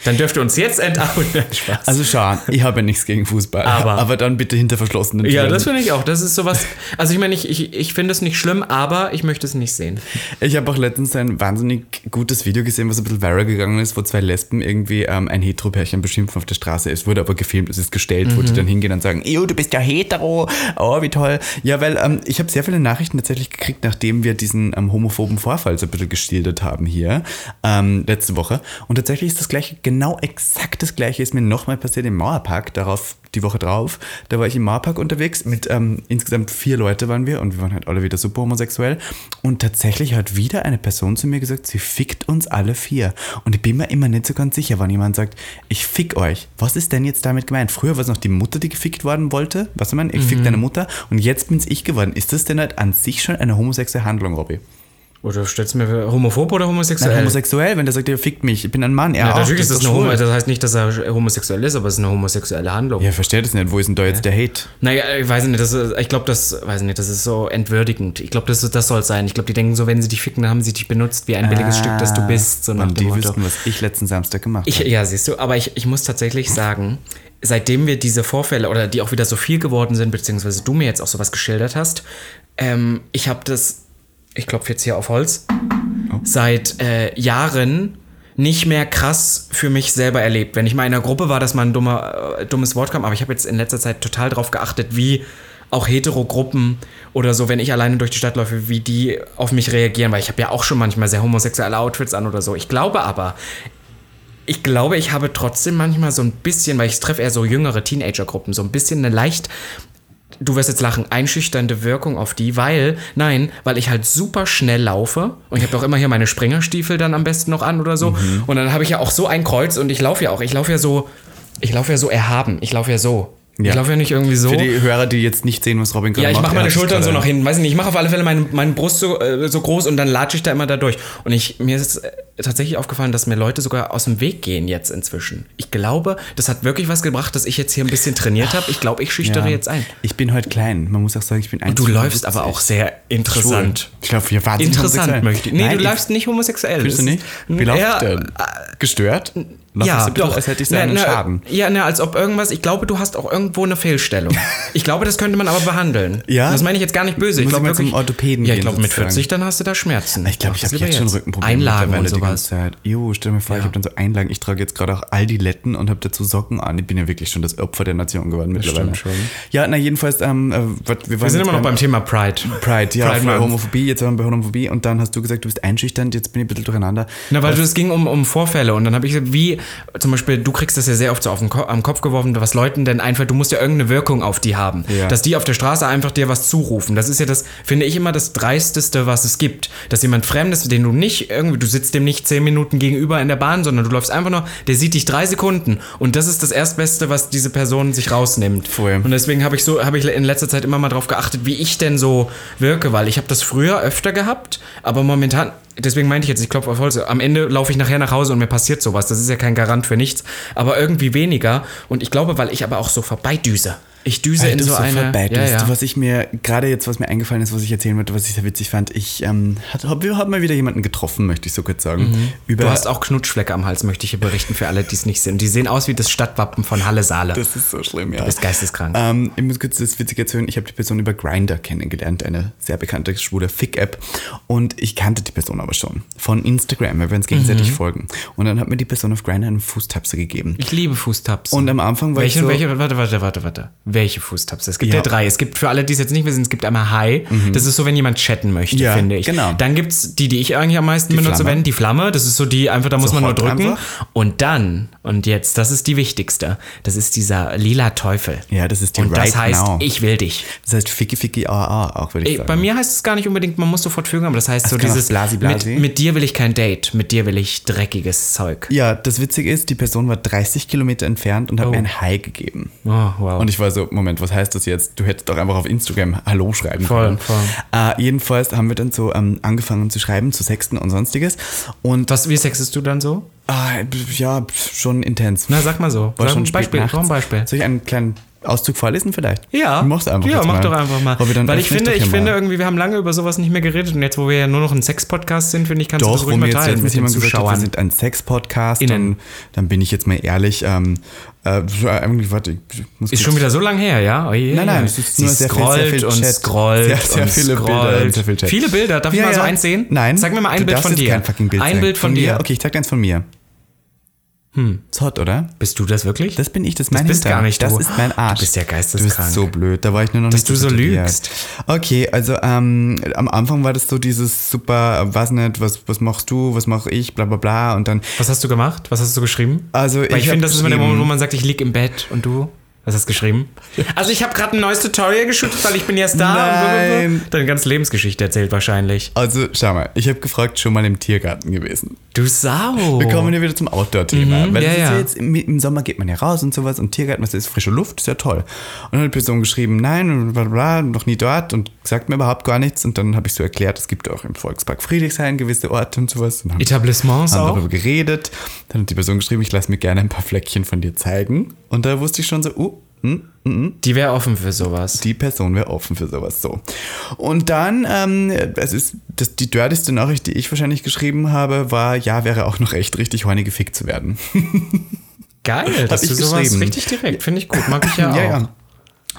Speaker 1: Dann dürft ihr uns jetzt entarten. Spaß.
Speaker 2: Also schau, ich habe ja nichts gegen Fußball.
Speaker 1: Aber-
Speaker 2: aber dann bitte hinter verschlossenen
Speaker 1: ja,
Speaker 2: Türen.
Speaker 1: das finde ich auch. Das ist sowas. Also ich meine, ich, ich, ich finde es nicht schlimm, aber ich möchte es nicht sehen.
Speaker 2: Ich habe auch letztens ein wahnsinnig gutes Video gesehen, was ein bisschen viral gegangen ist, wo zwei Lesben irgendwie ähm, ein Hetero-Pärchen beschimpfen auf der Straße. Es wurde aber gefilmt, es ist gestellt, wo die dann hingehen und sagen, Ew, du bist ja hetero, oh, wie toll. Ja, weil ähm, ich habe sehr viele Nachrichten tatsächlich gekriegt, nachdem wir diesen ähm, homophoben Vorfall so ein bisschen geschildert haben hier ähm, letzte Woche. Und tatsächlich ist das gleiche, genau exakt das gleiche ist mir nochmal passiert im Mauerpark, darauf die Woche drauf. Da war ich im Mauerpark unterwegs mit ähm, insgesamt vier Leute waren wir und wir waren halt alle wieder super homosexuell. Und tatsächlich hat wieder eine Person zu mir gesagt, sie fickt uns alle vier. Und ich bin mir immer nicht so ganz sicher, wann jemand sagt, ich fick euch. Was ist denn jetzt damit gemeint? Früher war es noch die Mutter, die gefickt worden wollte. Was ich meine? Ich fick deine Mutter. Und jetzt bin's ich geworden. Ist das denn halt an sich schon eine homosexuelle Handlung, Robby?
Speaker 1: Oder stellst du mir homophob oder homosexuell?
Speaker 2: Nein, homosexuell, wenn der sagt, ihr fickt mich, ich bin ein Mann. Er
Speaker 1: ja,
Speaker 2: auch,
Speaker 1: natürlich ist das
Speaker 2: doch
Speaker 1: eine Homo. Das heißt nicht, dass er homosexuell ist, aber es ist eine homosexuelle Handlung.
Speaker 2: Ja, ich verstehe das nicht. Wo ist denn da jetzt der Hate?
Speaker 1: Naja, ich weiß nicht, das ist, ich glaube, das, weiß nicht, das ist so entwürdigend. Ich glaube, das, das soll es sein. Ich glaube, die denken so, wenn sie dich ficken, dann haben sie dich benutzt wie ein billiges Stück, das du bist. So nach
Speaker 2: Und
Speaker 1: dem
Speaker 2: die
Speaker 1: Motto.
Speaker 2: wüssten, was ich letzten Samstag gemacht habe.
Speaker 1: ja, siehst du, aber ich, ich muss tatsächlich sagen, seitdem wir diese Vorfälle oder die auch wieder so viel geworden sind, beziehungsweise du mir jetzt auch sowas geschildert hast, ähm, ich habe das, ich klopfe jetzt hier auf Holz, seit äh, Jahren nicht mehr krass für mich selber erlebt. Wenn ich mal in einer Gruppe war, dass mal ein dummer, äh, dummes Wort kam, aber ich habe jetzt in letzter Zeit total drauf geachtet, wie auch Hetero-Gruppen oder so, wenn ich alleine durch die Stadt laufe, wie die auf mich reagieren, weil ich habe ja auch schon manchmal sehr homosexuelle Outfits an oder so. Ich glaube aber, ich glaube, ich habe trotzdem manchmal so ein bisschen, weil ich treffe eher so jüngere Teenager-Gruppen, so ein bisschen eine leicht, du wirst jetzt lachen, einschüchternde Wirkung auf die, weil, nein, weil ich halt super schnell laufe und ich habe doch immer hier meine Springerstiefel dann am besten noch an oder so. Und dann habe ich ja auch so ein Kreuz und ich laufe ja auch, ich laufe ja so, ich laufe ja so erhaben, ich laufe ja so.
Speaker 2: Ja.
Speaker 1: Ich laufe ja nicht irgendwie so.
Speaker 2: Für die Hörer, die jetzt nicht sehen, was Robin gerade
Speaker 1: Ja, ich
Speaker 2: macht.
Speaker 1: mache meine Schultern so nach hinten. Weiß ich nicht, ich mache auf alle Fälle meine, meine Brust so, äh, so groß und dann latsche ich da immer da durch. Und ich, mir ist, tatsächlich aufgefallen, dass mir Leute sogar aus dem Weg gehen jetzt inzwischen. Ich glaube, das hat wirklich was gebracht, dass ich jetzt hier ein bisschen trainiert habe. Ich glaube, ich schüchtere
Speaker 2: Ja.
Speaker 1: jetzt ein.
Speaker 2: Ich bin heute klein. Man muss auch sagen, ich bin
Speaker 1: Du läufst aber auch sehr interessant.
Speaker 2: Ich laufe hier wahnsinnig
Speaker 1: Interessant möchte ich. Nee,
Speaker 2: Nein,
Speaker 1: du läufst nicht homosexuell.
Speaker 2: Findest du nicht? Wie läuft denn? Gestört?
Speaker 1: Ja,
Speaker 2: ich bisschen,
Speaker 1: doch.
Speaker 2: Als hätte ich so einen
Speaker 1: na,
Speaker 2: Schaden.
Speaker 1: Ja, na, als ob irgendwas. Ich glaube, du hast auch irgendwo eine Fehlstellung. ich glaube, das könnte man aber behandeln.
Speaker 2: Ja?
Speaker 1: Das meine ich jetzt gar nicht böse. Ich
Speaker 2: Muss ich
Speaker 1: glaube
Speaker 2: zum. Orthopäden
Speaker 1: Ja, ich glaube, mit
Speaker 2: sozusagen.
Speaker 1: 40 dann hast du da Schmerzen.
Speaker 2: Ich glaube, ich habe jetzt schon Rückenprobleme
Speaker 1: Einlagen und
Speaker 2: die
Speaker 1: sowas.
Speaker 2: Zeit. Jo, stell dir mal vor, ich
Speaker 1: Ja.
Speaker 2: habe dann so Einlagen. Ich trage jetzt gerade auch Aldi-Letten und habe dazu Socken an. Ich bin ja wirklich schon das Opfer der Nation geworden mittlerweile.
Speaker 1: stimmt schon.
Speaker 2: Ja, na jedenfalls, ähm, äh, wir,
Speaker 1: Wir sind immer noch beim Thema Pride.
Speaker 2: Pride, ja,
Speaker 1: Pride Month.
Speaker 2: Homophobie, jetzt waren wir bei Homophobie und dann hast du gesagt, du bist einschüchternd, jetzt bin ich ein bisschen durcheinander.
Speaker 1: Na, weil es ging um, um Vorfälle und dann habe ich gesagt, wie, zum Beispiel, du kriegst das ja sehr oft so auf den Ko am Kopf geworfen, was Leuten denn einfach, du musst ja irgendeine Wirkung auf die haben.
Speaker 2: Ja.
Speaker 1: Dass die auf der Straße einfach dir was zurufen. Das ist ja das, finde ich immer das Dreisteste, was es gibt. Dass jemand Fremdes, den du nicht irgendwie, du sitzt dem nicht zehn Minuten gegenüber in der Bahn, sondern du läufst einfach nur, der sieht dich drei Sekunden und das ist das Erstbeste, was diese Person sich rausnimmt.
Speaker 2: Voll.
Speaker 1: Und deswegen habe ich so, habe ich in letzter Zeit immer mal drauf geachtet, wie ich denn so wirke, weil ich habe das früher öfter gehabt, aber momentan, deswegen meinte ich jetzt, ich klopfe auf Holz, am Ende laufe ich nachher nach Hause und mir passiert sowas. Das ist ja kein Garant für nichts, aber irgendwie weniger. Und ich glaube, weil ich aber auch so vorbeidüse. Ich düse in so, eine. ja, ja.
Speaker 2: Was ich mir, gerade jetzt, was mir eingefallen ist, was ich erzählen wollte, was ich sehr witzig fand, ich ähm, habe hab mal wieder jemanden getroffen, möchte ich so kurz sagen. Über,
Speaker 1: Mhm. Du hast auch Knutschflecke am Hals, möchte ich hier berichten für alle, die es nicht sind. Die sehen aus wie das Stadtwappen von Halle Saale.
Speaker 2: das ist so schlimm, ja.
Speaker 1: Du bist geisteskrank.
Speaker 2: Ähm, ich muss kurz das Witzige erzählen. Ich habe die Person über Grinder kennengelernt, eine sehr bekannte schwule Fick-App. Und ich kannte die Person aber schon von Instagram, weil wir uns gegenseitig
Speaker 1: Mhm.
Speaker 2: folgen. Und dann hat mir die Person auf Grinder einen Fußtapse gegeben.
Speaker 1: Ich liebe Fußtaps.
Speaker 2: Und am Anfang war
Speaker 1: welche,
Speaker 2: ich so,
Speaker 1: welche, warte, warte, warte, warte. Welche Fußtaps? Es gibt ja.
Speaker 2: Ja.
Speaker 1: drei. Es gibt für alle, die es jetzt nicht wissen, es gibt einmal Hi. Das ist so, wenn jemand chatten möchte,
Speaker 2: Ja,
Speaker 1: finde ich.
Speaker 2: genau.
Speaker 1: Dann gibt es die, die ich eigentlich am meisten benutze,
Speaker 2: Flamme.
Speaker 1: wenn die Flamme. Das ist so die, einfach, da muss man nur drücken.
Speaker 2: einfach.
Speaker 1: Und dann, und jetzt, das ist die wichtigste. Das ist dieser lila Teufel.
Speaker 2: Ja, das ist die
Speaker 1: Und
Speaker 2: Right
Speaker 1: das heißt,
Speaker 2: Now.
Speaker 1: ich will dich.
Speaker 2: Das heißt Ficky Ficky AA auch, würde ich
Speaker 1: Ey,
Speaker 2: sagen.
Speaker 1: bei mir heißt es gar nicht unbedingt, man muss sofort fügen, aber das heißt so
Speaker 2: kann auch
Speaker 1: dieses,
Speaker 2: Blasi Blasi.
Speaker 1: Mit, mit dir will ich kein Date, mit dir will ich dreckiges Zeug.
Speaker 2: ja, das Witzige ist, die Person war 30 Kilometer entfernt und hat
Speaker 1: Oh.
Speaker 2: mir ein Hi gegeben.
Speaker 1: Oh, wow.
Speaker 2: Und ich war so, Moment, was heißt das jetzt? Du hättest doch einfach auf Instagram Hallo schreiben
Speaker 1: Voll,
Speaker 2: können.
Speaker 1: voll.
Speaker 2: Äh, jedenfalls haben wir dann so ähm, angefangen zu schreiben, zu sexten und sonstiges. Und
Speaker 1: Was, wie sexest du dann so?
Speaker 2: ah, ja, schon intens.
Speaker 1: Na, sag mal so.
Speaker 2: War
Speaker 1: sag
Speaker 2: schon
Speaker 1: ein Beispiel. Brauch ein Beispiel.
Speaker 2: Soll ich einen kleinen Auszug vorlesen vielleicht?
Speaker 1: Ja.
Speaker 2: Ich mach's einfach
Speaker 1: Ja, mach
Speaker 2: mal.
Speaker 1: doch einfach mal. Weil ich finde,
Speaker 2: doch
Speaker 1: ich finde irgendwie, wir haben lange über sowas nicht mehr geredet und jetzt, wo wir ja nur noch ein Sex-Podcast sind, finde ich, kannst du das
Speaker 2: Doch,
Speaker 1: ruhig mal teilen mit
Speaker 2: jemand gesagt hat, wir
Speaker 1: Zuschauern.
Speaker 2: sind ein Sex-Podcast,
Speaker 1: Innen.
Speaker 2: dann, bin ich jetzt mal ehrlich, ähm, äh, irgendwie, warte, ich muss
Speaker 1: Ist
Speaker 2: kurz-
Speaker 1: schon wieder so lang her, ja? Oh je.
Speaker 2: Nein, nein, es ist nur sehr viel-
Speaker 1: scrollt
Speaker 2: sehr viel
Speaker 1: und
Speaker 2: Chat.
Speaker 1: scrollt
Speaker 2: Sehr, sehr
Speaker 1: und
Speaker 2: viele Bilder
Speaker 1: scrollt.
Speaker 2: und sehr viel Chat.
Speaker 1: Viele Bilder. Darf ich
Speaker 2: Ja,
Speaker 1: mal so
Speaker 2: ja.
Speaker 1: eins sehen?
Speaker 2: Nein.
Speaker 1: Sag mir mal ein
Speaker 2: du
Speaker 1: Bild von dir.
Speaker 2: Kein fucking Bild
Speaker 1: ein
Speaker 2: zeigen.
Speaker 1: Bild von, dir.
Speaker 2: Okay, ich zeig dir eins von mir. Hm. Ist hot, oder?
Speaker 1: Bist du das wirklich?
Speaker 2: Das bin ich, das ist mein
Speaker 1: bist
Speaker 2: Hintern.
Speaker 1: gar nicht
Speaker 2: Das
Speaker 1: du.
Speaker 2: ist mein Arsch.
Speaker 1: Du bist ja
Speaker 2: Du
Speaker 1: geisteskrank.
Speaker 2: bist so blöd, da war ich nur noch
Speaker 1: Dass
Speaker 2: nicht
Speaker 1: du so lügst.
Speaker 2: Okay, also ähm, am Anfang war das so dieses super, weiß nicht, was, was machst du, was mache ich, bla bla bla und dann,
Speaker 1: Was hast du gemacht? Was hast du geschrieben?
Speaker 2: also
Speaker 1: Weil ich,
Speaker 2: hab
Speaker 1: finde, das ist immer der Moment, wo man sagt, ich lieg im Bett und du? Was hast du geschrieben? Also ich habe gerade ein neues Tutorial geshootet, weil ich bin jetzt da.
Speaker 2: Nein.
Speaker 1: Deine ganze Lebensgeschichte erzählt wahrscheinlich.
Speaker 2: Also, schau mal, ich habe gefragt, schon mal im Tiergarten gewesen.
Speaker 1: Du Sau.
Speaker 2: Wir kommen ja wieder zum Outdoor-Thema.
Speaker 1: Mhm,
Speaker 2: weil
Speaker 1: ja, ja.
Speaker 2: ja jetzt im, im Sommer geht man ja raus und sowas und Tiergarten, was ist frische Luft, ist ja toll. Und dann hat die Person geschrieben, nein, und bla bla, noch nie dort und sagt mir überhaupt gar nichts. Und dann habe ich so erklärt, es gibt auch im Volkspark Friedrichshain gewisse Orte und sowas. Und haben,
Speaker 1: Etablissements
Speaker 2: haben
Speaker 1: auch.
Speaker 2: darüber geredet. Dann hat die Person geschrieben, ich lasse mir gerne ein paar Fleckchen von dir zeigen. Und da wusste ich schon so, uh,
Speaker 1: Die wäre offen für sowas.
Speaker 2: die Person wäre offen für sowas so. Und dann, ähm, es ist das, die dirtigste Nachricht, die ich wahrscheinlich geschrieben habe, war, ja, wäre auch noch echt richtig horny gefickt zu werden.
Speaker 1: Geil, dass du sowas richtig direkt. Finde ich gut. Mag ich ja auch.
Speaker 2: ja, ja.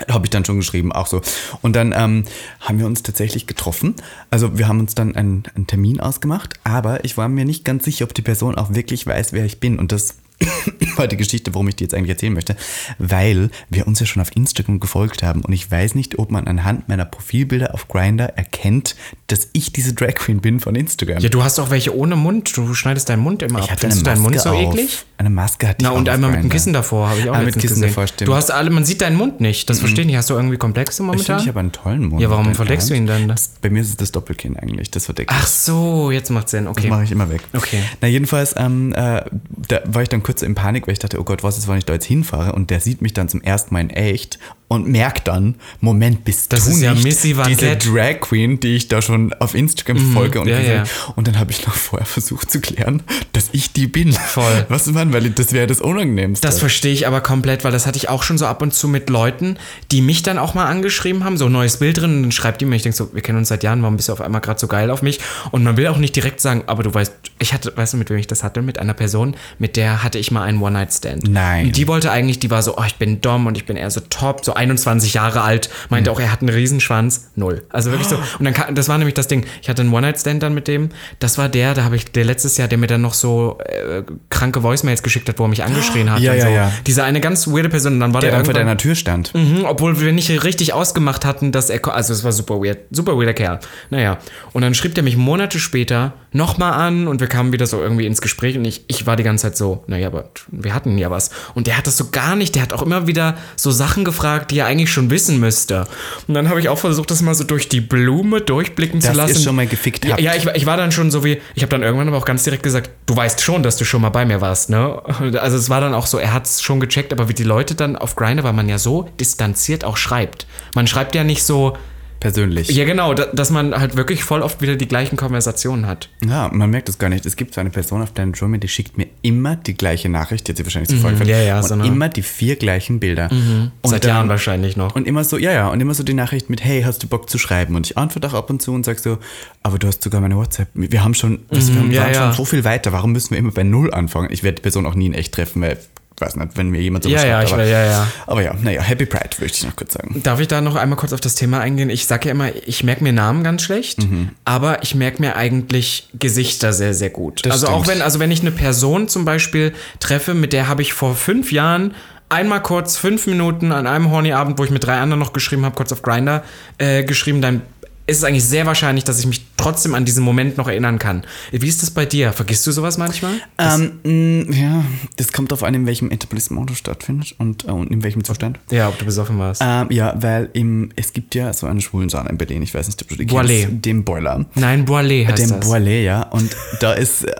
Speaker 2: Habe ich dann schon geschrieben, auch so. Und dann ähm, haben wir uns tatsächlich getroffen. Also wir haben uns dann einen, einen Termin ausgemacht, aber ich war mir nicht ganz sicher, ob die Person auch wirklich weiß, wer ich bin. Und das war die Geschichte, warum ich die jetzt eigentlich erzählen möchte, weil wir uns ja schon auf Instagram gefolgt haben und ich weiß nicht, ob man anhand meiner Profilbilder auf Grinder erkennt, dass ich diese Drag Queen bin von Instagram.
Speaker 1: Ja, du hast auch welche ohne Mund. Du schneidest deinen Mund immer ab. Findest du deinen Mund so
Speaker 2: auf.
Speaker 1: eklig?
Speaker 2: Eine Maske hatte
Speaker 1: Na,
Speaker 2: ich auch
Speaker 1: und einmal mit dem. Kissen davor, habe ich auch
Speaker 2: Ah, mit Kissen
Speaker 1: gesehen.
Speaker 2: davor, stimmt.
Speaker 1: Du hast alle, man sieht deinen Mund nicht. Das verstehe ich nicht. Hast du irgendwie Komplexe
Speaker 2: Ich finde,
Speaker 1: momentan?
Speaker 2: ich habe einen tollen Mund.
Speaker 1: Ja, warum verdeckst du ihn denn?
Speaker 2: Das, bei mir ist es das Doppelkinn eigentlich, das verdeckt.
Speaker 1: Ach so, jetzt macht Sinn.
Speaker 2: Das
Speaker 1: Okay.
Speaker 2: mache ich immer weg.
Speaker 1: Okay.
Speaker 2: Na, jedenfalls, ähm, äh, da war ich dann kurz in Panik, weil ich dachte, oh Gott, was ist, wenn ich da jetzt hinfahre? Und der sieht mich dann zum ersten Mal in echt und merkt dann, Moment, bist
Speaker 1: Das
Speaker 2: du
Speaker 1: ist ja
Speaker 2: nicht
Speaker 1: Missy Van
Speaker 2: diese. Drag Queen, die ich da schon auf Instagram folge? Und,
Speaker 1: ja,
Speaker 2: gesehen-
Speaker 1: ja.
Speaker 2: und dann habe ich noch vorher versucht zu klären, dass ich die bin.
Speaker 1: Voll.
Speaker 2: Was man, weil das wäre das Unangenehmste.
Speaker 1: Das verstehe ich aber komplett, weil das hatte ich auch schon so ab und zu mit Leuten, die mich dann auch mal angeschrieben haben, so ein neues Bild drin, und dann schreibt die mir, ich denke so, wir kennen uns seit Jahren, warum bist du auf einmal gerade so geil auf mich? Und man will auch nicht direkt sagen, aber du weißt, ich hatte, weißt du, mit wem ich das hatte? Mit einer Person, mit der hatte ich mal einen One-Night-Stand.
Speaker 2: Nein.
Speaker 1: Die wollte eigentlich, die war so, oh, ich bin Dom und ich bin eher so top, so 21 Jahre alt, meinte auch, er hat einen Riesenschwanz, null. Also wirklich so. Und dann, kam- das war nämlich das Ding, ich hatte einen One-Night-Stand dann mit dem, das war der, da habe ich, der letztes Jahr, der mir dann noch so äh, kranke Voicemails geschickt hat, wo er mich angeschrien hat.
Speaker 2: Ja, ja,
Speaker 1: so.
Speaker 2: ja.
Speaker 1: Diese eine ganz weirde Person, und dann war
Speaker 2: der
Speaker 1: der,
Speaker 2: dann vor deiner Tür stand.
Speaker 1: Mhm, obwohl wir nicht richtig ausgemacht hatten, dass er, also es war super weird, super weirder Kerl. Naja, und dann schrieb der mich Monate später nochmal an und wir kamen wieder so irgendwie ins Gespräch und ich, ich war die ganze Zeit so, naja, aber wir hatten ja was. Und der hat das so gar nicht, der hat auch immer wieder so Sachen gefragt, die er eigentlich schon wissen müsste. Und dann habe ich auch versucht, das mal so durch die Blume durchblicken zu
Speaker 2: Dass ihr
Speaker 1: lassen.
Speaker 2: schon mal gefickt
Speaker 1: ja,
Speaker 2: habt.
Speaker 1: ja, ich, war- ich war dann schon so wie, ich habe dann irgendwann aber auch ganz direkt gesagt, du weißt schon, dass du schon mal bei mir warst, ne? Also es war dann auch so, er hat es schon gecheckt, aber wie die Leute dann auf Grindr, weil man ja so distanziert auch schreibt. Man schreibt ja nicht so,
Speaker 2: Persönlich.
Speaker 1: ja genau, da, dass man halt wirklich voll oft wieder die gleichen Konversationen hat.
Speaker 2: Ja, man merkt es gar nicht. Es gibt so eine Person auf deinem Drum, die schickt mir immer die gleiche Nachricht, die hat sie wahrscheinlich so vorgefällt.
Speaker 1: ja, ja,
Speaker 2: und
Speaker 1: so eine-
Speaker 2: immer die vier gleichen Bilder. Und
Speaker 1: Seit
Speaker 2: dann-
Speaker 1: Jahren wahrscheinlich noch.
Speaker 2: Und immer so, ja, ja, und immer so die Nachricht mit, hey, hast du Bock zu schreiben? Und ich antworte auch ab und zu und sage so, aber du hast sogar meine WhatsApp. Wir haben schon, was, wir haben,
Speaker 1: ja,
Speaker 2: schon so viel weiter. Warum müssen wir immer bei Null anfangen? Ich werde die Person auch nie in echt treffen, weil, weiß nicht, wenn mir jemand so
Speaker 1: Ja, ja, ich
Speaker 2: aber,
Speaker 1: will- ja, ja.
Speaker 2: aber ja, naja, Happy Pride, möchte ich noch kurz sagen.
Speaker 1: Darf ich da noch einmal kurz auf das Thema eingehen? Ich sage ja immer, ich merke mir Namen ganz schlecht, aber ich merke mir eigentlich Gesichter sehr, sehr gut.
Speaker 2: Das
Speaker 1: also auch
Speaker 2: stimmt.
Speaker 1: wenn, also wenn ich eine Person zum Beispiel treffe, mit der habe ich vor fünf Jahren einmal kurz fünf Minuten an einem Horny-Abend, wo ich mit drei anderen noch geschrieben habe, kurz auf Grinder äh, geschrieben, dann ist es eigentlich sehr wahrscheinlich, dass ich mich trotzdem an diesen Moment noch erinnern kann. Wie ist das bei dir? Vergisst du sowas manchmal?
Speaker 2: Ähm, mh, ja, das kommt auf an, in welchem Etablissement du stattfindest und, äh, und in welchem Zustand.
Speaker 1: Ja, ob du besoffen warst.
Speaker 2: Ähm, ja, weil im, es gibt ja so einen schwulen Saal in Berlin, ich weiß nicht, ob du die
Speaker 1: Boilet.
Speaker 2: kennst, den Boiler.
Speaker 1: Nein, Boilet heißt
Speaker 2: Den
Speaker 1: das.
Speaker 2: Boilet, ja. Und da ist, äh,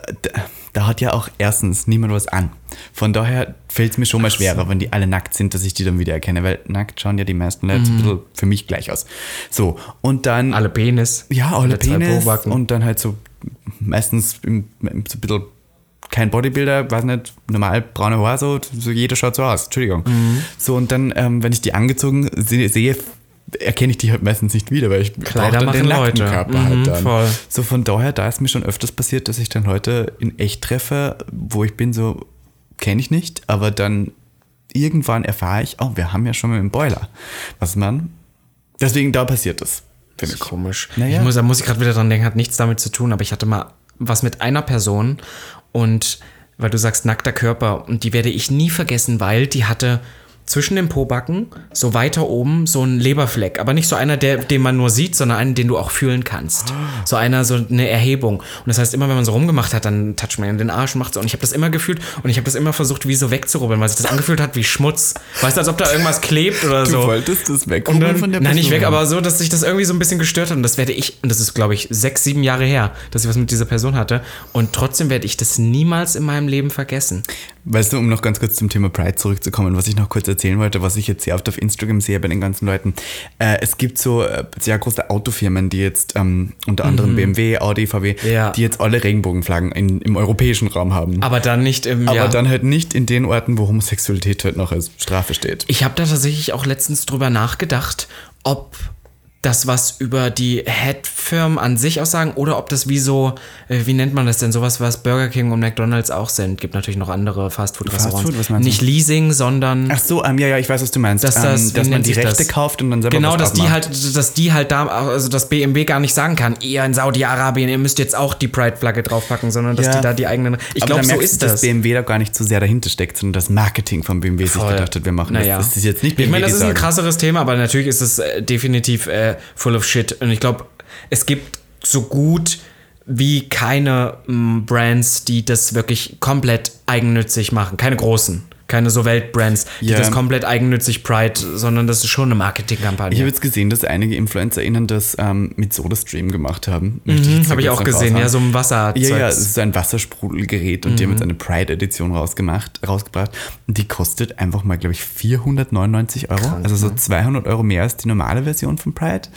Speaker 2: da, hat ja auch erstens niemand was an. Von daher fällt es mir schon mal schwerer, wenn die alle nackt sind, dass ich die dann wieder erkenne, weil nackt schauen ja die meisten Leute so ein bisschen für mich gleich aus. So, und dann.
Speaker 1: Alle Penis.
Speaker 2: ja, alle Penis und dann halt so meistens im, im, so ein bisschen kein Bodybuilder, weiß nicht, normal braune Haare, so, so jeder schaut so aus, Entschuldigung.
Speaker 1: Mhm.
Speaker 2: So, und dann, ähm, wenn ich die angezogen sehe erkenne ich die halt meistens nicht wieder, weil ich
Speaker 1: Kleider
Speaker 2: dann den
Speaker 1: machen
Speaker 2: nackten
Speaker 1: Leute.
Speaker 2: Körper
Speaker 1: Mhm,
Speaker 2: halt dann.
Speaker 1: voll.
Speaker 2: So von daher, da ist mir schon öfters passiert, dass ich dann Leute in echt treffe, wo ich bin so, kenne ich nicht, aber dann irgendwann erfahre ich, oh, wir haben ja schon mal einen Boiler. Was man, deswegen da passiert Das mich.
Speaker 1: ist komisch.
Speaker 2: Naja.
Speaker 1: Ich muss, da muss ich gerade wieder dran denken, hat nichts damit zu tun, aber ich hatte mal was mit einer Person und weil du sagst nackter Körper und die werde ich nie vergessen, weil die hatte zwischen dem Pobacken, so weiter oben, so ein Leberfleck. Aber nicht so einer, der, den man nur sieht, sondern einen, den du auch fühlen kannst. So einer, so eine Erhebung. Und das heißt, immer wenn man so rumgemacht hat, dann toucht man in den Arsch und macht so. Und ich habe das immer gefühlt und ich habe das immer versucht, wie so wegzurubbeln, weil sich das angefühlt hat wie Schmutz. Weißt du, als ob da irgendwas klebt oder
Speaker 2: Du
Speaker 1: so.
Speaker 2: wolltest das weg
Speaker 1: Und dann,
Speaker 2: von der
Speaker 1: nein, nicht
Speaker 2: Person.
Speaker 1: weg, aber so, dass sich das irgendwie so ein bisschen gestört hat. Und das werde ich, und das ist, glaube ich, sechs, sieben Jahre her, dass ich was mit dieser Person hatte. Und trotzdem werde ich das niemals in meinem Leben vergessen.
Speaker 2: Weißt du, um noch ganz kurz zum Thema Pride zurückzukommen, was ich noch kurz erzählen wollte, was ich jetzt sehr oft auf Instagram sehe bei den ganzen Leuten. Äh, es gibt so äh, sehr große Autofirmen, die jetzt ähm, unter anderem BMW, Audi, VW,
Speaker 1: Mhm. Ja.
Speaker 2: die jetzt alle Regenbogenflaggen in, im europäischen Raum haben.
Speaker 1: Aber dann nicht im,
Speaker 2: Aber
Speaker 1: ja.
Speaker 2: dann halt nicht in den Orten, wo Homosexualität halt noch als Strafe steht.
Speaker 1: Ich habe da tatsächlich auch letztens drüber nachgedacht, ob das was über die Head-Firmen an sich aussagen oder ob das wie so, äh, wie nennt man das denn, sowas, was Burger King und McDonalds auch sind. Gibt natürlich noch andere Fastfood-Restaurants.
Speaker 2: Du?
Speaker 1: Nicht Leasing, sondern
Speaker 2: Ach so, ähm, ja, ja, ich weiß, was du meinst.
Speaker 1: Dass das-
Speaker 2: ähm, dass man die
Speaker 1: sich
Speaker 2: Rechte
Speaker 1: das?
Speaker 2: kauft und dann selber
Speaker 1: Genau, dass die halt, dass die halt da, also dass BMW gar nicht sagen kann, ihr in Saudi-Arabien, ihr müsst jetzt auch die Pride-Flagge draufpacken, sondern dass
Speaker 2: Ja.
Speaker 1: die da die eigenen. Ich glaube, so ist das.
Speaker 2: dass BMW da gar nicht so sehr dahinter steckt, sondern das Marketing von BMW sich
Speaker 1: Voll.
Speaker 2: gedacht hat, wir machen
Speaker 1: naja.
Speaker 2: das. Das ist jetzt nicht BMW,
Speaker 1: Ich meine, das ist ein krasseres Thema, aber natürlich ist es äh, definitiv äh, full of shit. Und ich glaube, es gibt so gut wie keine m, Brands, die das wirklich komplett eigennützig machen. Keine großen. Keine so Weltbrands, die
Speaker 2: Ja.
Speaker 1: das komplett eigennützig Pride, sondern das ist schon eine
Speaker 2: Ich
Speaker 1: Marketingkampagne.
Speaker 2: habe jetzt gesehen, dass einige InfluencerInnen das ähm, mit SodaStream gemacht haben.
Speaker 1: Mhm, Habe ich auch gesehen,
Speaker 2: raushauen.
Speaker 1: ja, so ein Wasser.
Speaker 2: Ja, ja, es ist ein Wassersprudelgerät und die
Speaker 1: Mhm.
Speaker 2: haben jetzt eine Pride-Edition rausgemacht, rausgebracht. Und die kostet einfach mal, glaube ich, 499 Euro. also so 200 Euro mehr als die normale Version von Pride.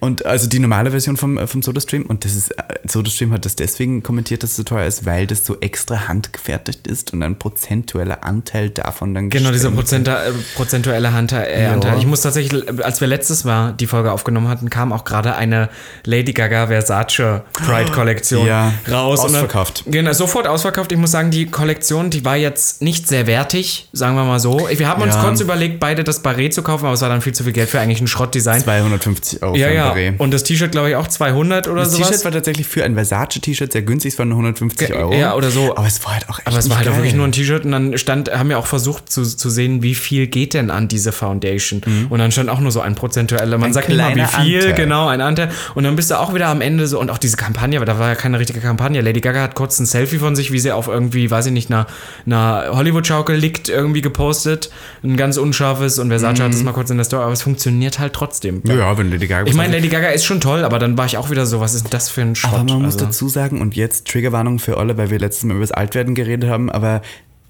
Speaker 2: Und also die normale Version vom, äh, vom SodaStream. Und das ist, äh, SodaStream hat das deswegen kommentiert, dass es so teuer ist, weil das so extra handgefertigt ist und ein prozentueller Anteil davon dann
Speaker 1: Genau, dieser. Prozenta, äh, prozentuelle Anteil, äh,
Speaker 2: Ja.
Speaker 1: Anteil. Ich muss tatsächlich, als wir letztes Mal die Folge aufgenommen hatten, kam auch gerade eine Lady Gaga Versace Pride Kollektion
Speaker 2: Ja,
Speaker 1: raus. Und dann-
Speaker 2: ausverkauft.
Speaker 1: genau, sofort ausverkauft. Ich muss sagen, die Kollektion, die war jetzt nicht sehr wertig, sagen wir mal so. Wir haben uns
Speaker 2: Ja.
Speaker 1: kurz überlegt, beide das Barret zu kaufen, aber es war dann viel zu viel Geld für eigentlich ein Schrottdesign.
Speaker 2: 250 Euro
Speaker 1: Ja,
Speaker 2: für ein
Speaker 1: ja.
Speaker 2: Barret.
Speaker 1: Und das T-Shirt, glaube ich, auch 200 oder
Speaker 2: Das
Speaker 1: sowas.
Speaker 2: T-Shirt war tatsächlich für ein Versace-T-Shirt sehr günstig, es waren nur 150
Speaker 1: Ge-
Speaker 2: Euro.
Speaker 1: ja, oder so.
Speaker 2: Aber es war halt auch echt
Speaker 1: Aber es war halt wirklich nur ein T-Shirt und dann stand, haben auch versucht zu, zu sehen, wie viel geht denn an diese Foundation. Und dann stand auch nur so ein prozentueller. Man
Speaker 2: Mhm. Ein
Speaker 1: sagt nicht mal, wie viel,
Speaker 2: Anteil.
Speaker 1: genau, ein Anteil. Und dann bist du auch wieder am Ende so, und auch diese Kampagne, aber da war ja keine richtige Kampagne. Lady Gaga hat kurz ein Selfie von sich, wie sie auf irgendwie, weiß ich nicht, einer, einer Hollywood-Schaukel liegt, irgendwie gepostet. Ein ganz unscharfes und Versace hat es mal kurz in der Story, aber es funktioniert halt trotzdem.
Speaker 2: Mhm. Ja, ja, wenn Lady Gaga
Speaker 1: Ich meine, Lady Gaga ist schon toll, aber dann war ich auch wieder so, was ist das für ein Schrott?
Speaker 2: Aber man muss
Speaker 1: Also-
Speaker 2: dazu sagen, und jetzt Triggerwarnung für alle, weil wir letztes Mal über das Altwerden geredet haben, aber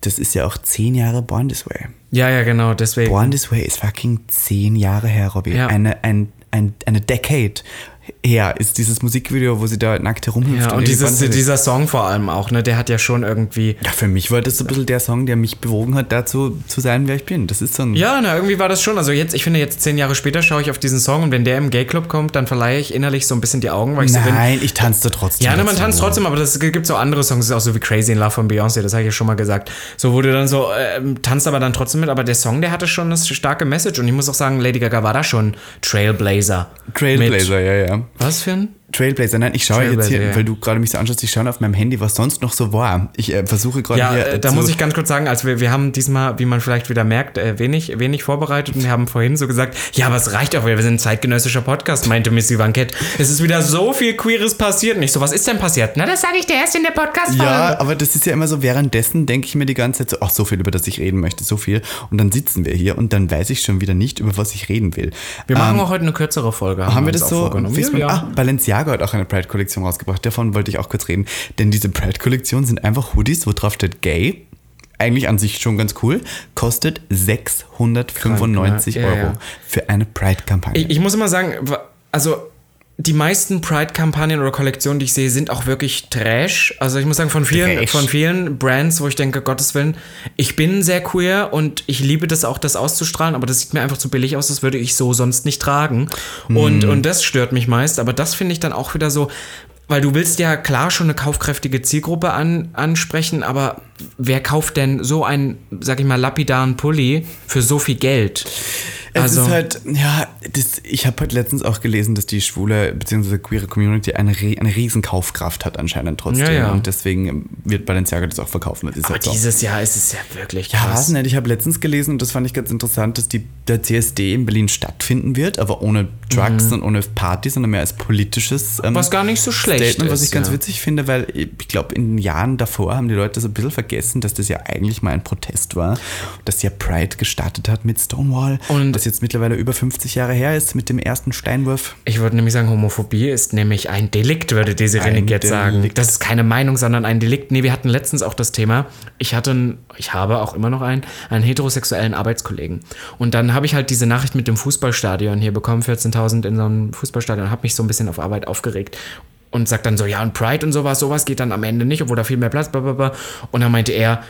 Speaker 2: das ist ja auch zehn Jahre Born This Way.
Speaker 1: Ja, ja, genau, deswegen.
Speaker 2: Born This Way ist fucking zehn Jahre her, Robby.
Speaker 1: Ja.
Speaker 2: Eine, ein, ein, eine Decade her ist dieses Musikvideo, wo sie da nackt herumhüpft.
Speaker 1: Ja, und
Speaker 2: die
Speaker 1: dieses, dieser Song vor allem auch, ne, der hat ja schon irgendwie.
Speaker 2: ja, für mich war das so ein bisschen der Song, der mich bewogen hat, dazu zu sein, wer ich bin. Das ist so ein.
Speaker 1: Ja, na, irgendwie war das schon. Also jetzt, ich finde, jetzt zehn Jahre später schaue ich auf diesen Song und wenn der im Gay-Club kommt, dann verleihe ich innerlich so ein bisschen die Augen, weil ich so bin.
Speaker 2: Nein, ich tanzte trotzdem.
Speaker 1: Ja, ne, man tanzt trotzdem, aber es gibt so andere Songs, das ist auch so wie Crazy in Love von Beyoncé, das habe ich ja schon mal gesagt. So wurde dann so, ähm, tanzt aber dann trotzdem mit, aber der Song, der hatte schon eine starke Message und ich muss auch sagen, Lady Gaga war da schon Trailblazer.
Speaker 2: Trailblazer, ja, ja.
Speaker 1: Was für ein?
Speaker 2: Trailblazer, nein, ich schaue jetzt hier,
Speaker 1: ja.
Speaker 2: weil du gerade mich so anschaust, ich schaue auf meinem Handy, was sonst noch so war. Ich äh, versuche gerade
Speaker 1: Ja,
Speaker 2: hier.
Speaker 1: äh, da muss ich ganz kurz sagen, als wir, wir haben diesmal, wie man vielleicht wieder merkt, äh, wenig, wenig vorbereitet und wir haben vorhin so gesagt, ja, aber es reicht auch, wir sind ein zeitgenössischer Podcast, meinte Miss Ivankett. Es ist wieder so viel Queeres passiert. Nicht so, was ist denn passiert? Na, das sage ich dir erst in der Podcast-Folge.
Speaker 2: Ja, aber das ist ja immer so, währenddessen denke ich mir die ganze Zeit so, ach, so viel, über das ich reden möchte, so viel. Und dann sitzen wir hier und dann weiß ich schon wieder nicht, über was ich reden will.
Speaker 1: Wir machen
Speaker 2: Ähm,
Speaker 1: auch heute eine kürzere Folge.
Speaker 2: Haben wir
Speaker 1: uns
Speaker 2: das so?
Speaker 1: Ja,
Speaker 2: wir-
Speaker 1: ja.
Speaker 2: Ah, Balenciaga hat auch eine Pride-Kollektion rausgebracht. Davon wollte ich auch kurz reden. Denn diese Pride-Kollektion sind einfach Hoodies, wo drauf steht Gay. Eigentlich an sich schon ganz cool. Kostet 695
Speaker 1: Krank, ne? Ja,
Speaker 2: Euro
Speaker 1: ja.
Speaker 2: für eine Pride-Kampagne.
Speaker 1: Ich, ich muss immer sagen, also die meisten Pride-Kampagnen oder Kollektionen, die ich sehe, sind auch wirklich Trash. Also ich muss sagen, von vielen,
Speaker 2: Trash.
Speaker 1: von vielen Brands, wo ich denke, Gottes Willen, ich bin sehr queer und ich liebe das auch, das auszustrahlen, aber das sieht mir einfach zu billig aus, das würde ich so sonst nicht tragen. Und,
Speaker 2: Hm.
Speaker 1: und das stört mich meist, aber das finde ich dann auch wieder so, weil du willst ja klar schon eine kaufkräftige Zielgruppe an, ansprechen, aber wer kauft denn so einen, sag ich mal, lapidaren Pulli für so viel Geld?
Speaker 2: Es
Speaker 1: Also-
Speaker 2: ist halt, ja, das, ich habe halt letztens auch gelesen, dass die schwule bzw. queere Community eine, eine riesen Kaufkraft hat anscheinend trotzdem.
Speaker 1: Ja, ja.
Speaker 2: Und deswegen wird Balenciaga das auch verkaufen. Das halt so.
Speaker 1: dieses Jahr ist es ja wirklich
Speaker 2: Ja,
Speaker 1: krass.
Speaker 2: weiß nicht. Ich habe letztens gelesen und das fand ich ganz interessant, dass die, der CSD in Berlin stattfinden wird, aber ohne Drugs und ohne Party, sondern mehr als politisches ähm,
Speaker 1: Mhm. Was gar nicht so schlecht
Speaker 2: Statement, was
Speaker 1: ist,
Speaker 2: ich ganz
Speaker 1: ja.
Speaker 2: witzig finde, weil ich glaube, in den Jahren davor haben die Leute so ein bisschen vergessen, dass das ja eigentlich mal ein Protest war, dass ja Pride gestartet hat mit Stonewall,
Speaker 1: Und-
Speaker 2: was jetzt mittlerweile über 50 Jahre her ist mit dem ersten Steinwurf.
Speaker 1: Ich würde nämlich sagen, Homophobie ist nämlich ein Delikt, würde diese
Speaker 2: Ein
Speaker 1: Renig jetzt sagen. Das ist keine Meinung, sondern ein Delikt. Nee, wir hatten letztens auch das Thema. Ich hatte, ich habe auch immer noch einen, einen heterosexuellen Arbeitskollegen. Und dann habe ich halt diese Nachricht mit dem Fußballstadion hier bekommen, 14.000 in so einem Fußballstadion, habe mich so ein bisschen auf Arbeit aufgeregt. Und sagt dann so, ja, und Pride und sowas, sowas geht dann am Ende nicht, obwohl da viel mehr Platz, blablabla. Und dann meinte er,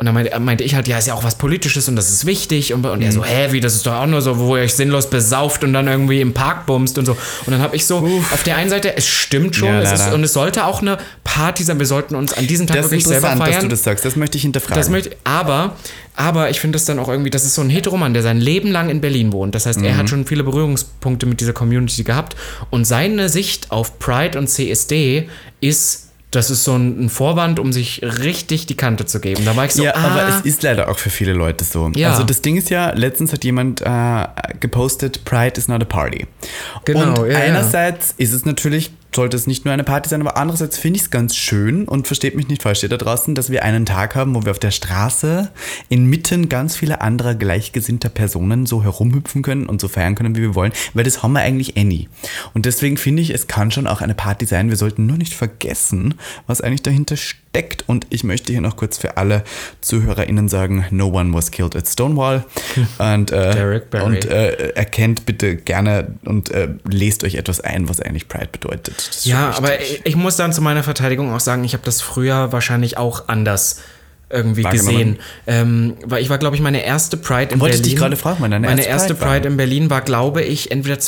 Speaker 1: und dann meinte, meinte ich halt, ja, ist ja auch was Politisches und das ist wichtig. Und, und er so, hä, wie, das ist doch auch nur so, wo ihr euch sinnlos besauft und dann irgendwie im Park bumst und so. Und dann habe ich so, auf der einen Seite, es stimmt schon,
Speaker 2: Ja,
Speaker 1: es ist, und es sollte auch eine Party sein, wir sollten uns an diesem Tag
Speaker 2: Das ist
Speaker 1: wirklich selber
Speaker 2: interessant, dass
Speaker 1: feiern.
Speaker 2: du das sagst. Das möchte ich hinterfragen.
Speaker 1: Das möchte, aber, aber ich finde das dann auch irgendwie, das ist so ein Heteroman, der sein Leben lang in Berlin wohnt. Das heißt, er
Speaker 2: Mhm.
Speaker 1: hat schon viele Berührungspunkte mit dieser Community gehabt. Und seine Sicht auf Pride und CSD ist, das ist so ein, Vorwand, um sich richtig die Kante zu geben. Da war ich so,
Speaker 2: ja,
Speaker 1: ah,
Speaker 2: aber es ist leider auch für viele Leute so.
Speaker 1: Ja.
Speaker 2: Also das Ding ist ja, letztens hat jemand äh, gepostet, Pride is not a party.
Speaker 1: Genau,
Speaker 2: Und
Speaker 1: ja, ja.
Speaker 2: einerseits ist es natürlich sollte es nicht nur eine Party sein, aber andererseits finde ich es ganz schön und versteht mich nicht falsch, steht da draußen, dass wir einen Tag haben, wo wir auf der Straße inmitten ganz vieler anderer gleichgesinnter Personen so herumhüpfen können und so feiern können, wie wir wollen, weil das haben wir eigentlich eh nie. Und deswegen finde ich, es kann schon auch eine Party sein. Wir sollten nur nicht vergessen, was eigentlich dahinter steckt. Und ich möchte hier noch kurz für alle ZuhörerInnen sagen, no one was killed at Stonewall. und äh, und äh, erkennt bitte gerne und äh, lest euch etwas ein, was eigentlich Pride bedeutet. Das
Speaker 1: Ja, aber ich, ich muss dann zu meiner Verteidigung auch sagen, ich habe das früher wahrscheinlich auch anders irgendwie gesehen. Ähm, weil ich war, glaube ich, meine erste Pride in
Speaker 2: Wollte ich
Speaker 1: Berlin.
Speaker 2: dich gerade fragen, deine
Speaker 1: meine
Speaker 2: erste Pride.
Speaker 1: Pride in Berlin war, glaube ich, entweder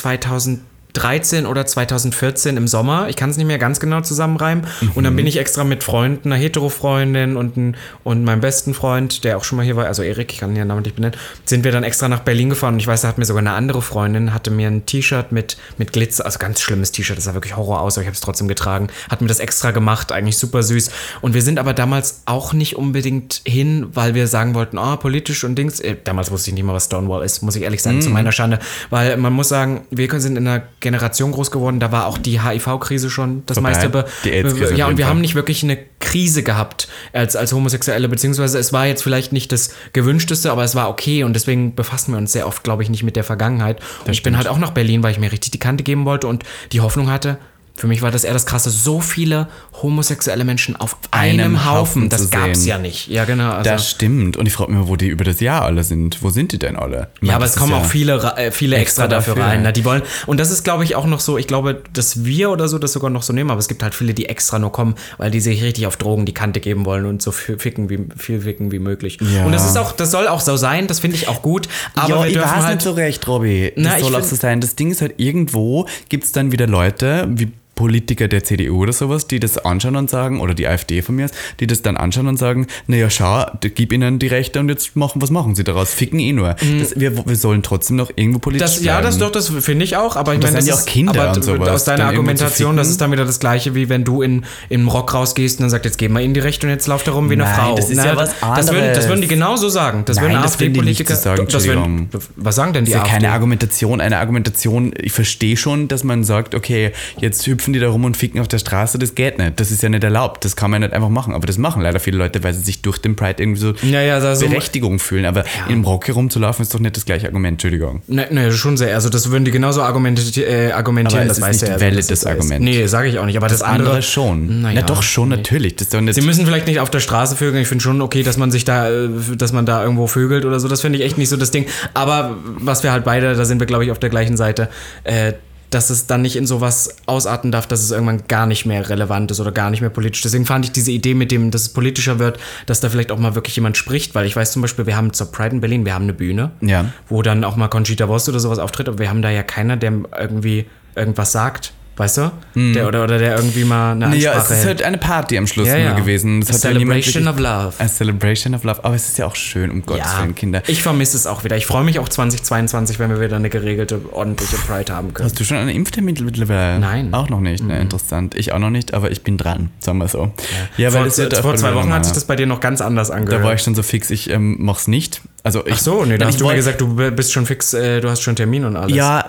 Speaker 1: 2013 oder 2014 im Sommer. Ich kann es nicht mehr ganz genau zusammenreimen. Und
Speaker 2: Mhm.
Speaker 1: dann bin ich extra mit Freunden, einer Hetero-Freundin und, ein- und meinem besten Freund, der auch schon mal hier war, also Erik, ich kann ihn ja namentlich benennen, sind wir dann extra nach Berlin gefahren. Und ich weiß, da hat mir sogar eine andere Freundin, hatte mir ein T-Shirt mit, mit Glitzer, also ganz schlimmes T-Shirt, das sah wirklich Horror aus, aber ich habe es trotzdem getragen, hat mir das extra gemacht, eigentlich super süß. Und wir sind aber damals auch nicht unbedingt hin, weil wir sagen wollten, oh, politisch und Dings. Äh, damals wusste ich nicht mal, was Stonewall ist, muss ich ehrlich sagen, zu
Speaker 2: Mhm.
Speaker 1: meiner Schande. Weil man muss sagen, wir sind in einer Generation groß geworden, da war auch die HIV-Krise schon das
Speaker 2: Vorbei.
Speaker 1: meiste. Be
Speaker 2: Die AIDS-Krise
Speaker 1: ja, und wir
Speaker 2: Fall.
Speaker 1: haben nicht wirklich eine Krise gehabt als, als Homosexuelle, beziehungsweise es war jetzt vielleicht nicht das gewünschteste, aber es war okay und deswegen befassen wir uns sehr oft, glaube ich, nicht mit der Vergangenheit. Und ich bin halt auch nach Berlin, weil ich mir richtig die Kante geben wollte und die Hoffnung hatte, für mich war das eher das Krasse, so viele homosexuelle Menschen auf einem,
Speaker 2: Einem
Speaker 1: Haufen,
Speaker 2: Haufen
Speaker 1: das gab es ja nicht. Ja, genau. Also,
Speaker 2: Das stimmt. Und ich frage mich mal, wo die über das Jahr alle sind. Wo sind die denn alle? Ich
Speaker 1: Ja, aber es kommen auch viele, äh, viele extra,
Speaker 2: extra
Speaker 1: dafür
Speaker 2: dafür.
Speaker 1: rein. Ne? Die wollen, und das ist, glaube ich, auch noch so, ich glaube, dass wir oder so das sogar noch so nehmen, aber es gibt halt viele, die extra nur kommen, weil die sich richtig auf Drogen die Kante geben wollen und so viel ficken wie, viel ficken wie möglich.
Speaker 2: Ja.
Speaker 1: Und das ist auch, das soll auch so sein, das finde ich auch gut. Aber
Speaker 2: ja,
Speaker 1: wir
Speaker 2: ich
Speaker 1: dürfen halt.
Speaker 2: nicht so recht, Robby. Das
Speaker 1: Na,
Speaker 2: soll auch so sein. Das Ding ist halt, irgendwo gibt es dann wieder Leute, wie Politiker der CDU oder sowas, die das anschauen und sagen, oder die AfD von mir, aus, die das dann anschauen und sagen, naja, schau, gib ihnen die Rechte und jetzt machen, was machen sie daraus? Ficken eh nur. Das, wir, wir sollen trotzdem noch irgendwo politisch
Speaker 1: Mhm. Das, ja, das doch, das finde ich auch, aber ich
Speaker 2: das
Speaker 1: meine,
Speaker 2: sind ja
Speaker 1: ist-
Speaker 2: auch Kinder
Speaker 1: aber
Speaker 2: und sowas,
Speaker 1: aus deiner Argumentation, das ist dann wieder das gleiche, wie wenn du in, in Rock rausgehst und dann sagt, jetzt geben wir ihnen die Rechte und jetzt lauft er rum wie eine
Speaker 2: Nein,
Speaker 1: Frau.
Speaker 2: das ist
Speaker 1: Na,
Speaker 2: ja was
Speaker 1: Das würden, das
Speaker 2: anderes.
Speaker 1: würden die genauso sagen. Das
Speaker 2: Nein,
Speaker 1: würden
Speaker 2: das
Speaker 1: AfD-Politiker
Speaker 2: sagen,
Speaker 1: das würden, Was sagen denn die
Speaker 2: Das ist ja
Speaker 1: AfD?
Speaker 2: keine Argumentation. Eine Argumentation, ich verstehe schon, dass man sagt, okay, jetzt hüpfen die da rum und ficken auf der Straße, das geht nicht. Das ist ja nicht erlaubt. Das kann man nicht einfach machen. Aber das machen leider viele Leute, weil sie sich durch den Pride irgendwie so
Speaker 1: Ja, ja, also-
Speaker 2: Berechtigung fühlen. Aber im Rock herumzulaufen ist doch nicht das gleiche Argument, Entschuldigung.
Speaker 1: Ne, ne, schon sehr. Also das würden die genauso argumenti äh, argumentieren,
Speaker 2: Aber
Speaker 1: das
Speaker 2: ist
Speaker 1: weiß
Speaker 2: nicht
Speaker 1: ja,
Speaker 2: valid, das
Speaker 1: ist.
Speaker 2: Argument.
Speaker 1: Nee, sage ich auch nicht. Aber das,
Speaker 2: Das andere
Speaker 1: andere
Speaker 2: schon.
Speaker 1: Naja,
Speaker 2: Na doch schon, natürlich. Das
Speaker 1: Sie müssen vielleicht nicht auf der Straße vögeln. Ich finde schon okay, dass man sich da, äh, dass man da irgendwo vögelt oder so. Das finde ich echt nicht so das Ding. Aber was wir halt beide, da sind wir glaube ich auf der gleichen Seite, äh, dass es dann nicht in sowas ausarten darf, dass es irgendwann gar nicht mehr relevant ist oder gar nicht mehr politisch. Deswegen fand ich diese Idee mit dem, dass es politischer wird, dass da vielleicht auch mal wirklich jemand spricht, weil ich weiß zum Beispiel, wir haben zur Pride in Berlin, wir haben eine Bühne,
Speaker 2: Ja.
Speaker 1: wo dann auch mal Conchita Wurst oder sowas auftritt, aber wir haben da ja keiner, der irgendwie irgendwas sagt. Weißt du? Der, oder, oder der irgendwie mal eine
Speaker 2: Ja,
Speaker 1: Ansprache
Speaker 2: es ist
Speaker 1: hält.
Speaker 2: halt eine Party am Schluss
Speaker 1: Ja, ja.
Speaker 2: gewesen. Es
Speaker 1: A
Speaker 2: ja
Speaker 1: celebration
Speaker 2: wirklich-
Speaker 1: of love.
Speaker 2: A celebration of love. Aber es ist ja auch schön, um Gottes Willen, Kinder.
Speaker 1: Ich vermisse es auch wieder. Ich freue mich auch 2022, wenn wir wieder eine geregelte, ordentliche Pride haben können.
Speaker 2: Hast du schon einen Impftermin mittlerweile?
Speaker 1: Nein.
Speaker 2: Auch noch nicht, ne? Interessant. Ich auch noch nicht, aber ich bin dran, sagen wir so. Ja,
Speaker 1: vor,
Speaker 2: das wird
Speaker 1: vor
Speaker 2: auch
Speaker 1: zwei Wochen hat sich das bei dir noch ganz anders angehört.
Speaker 2: Da war ich schon so fix, ich ähm, mach's nicht. Also ich,
Speaker 1: Ach so, nee, da hast
Speaker 2: ich
Speaker 1: du mir gesagt, du bist schon fix, äh, du hast schon Termin und alles.
Speaker 2: Ja,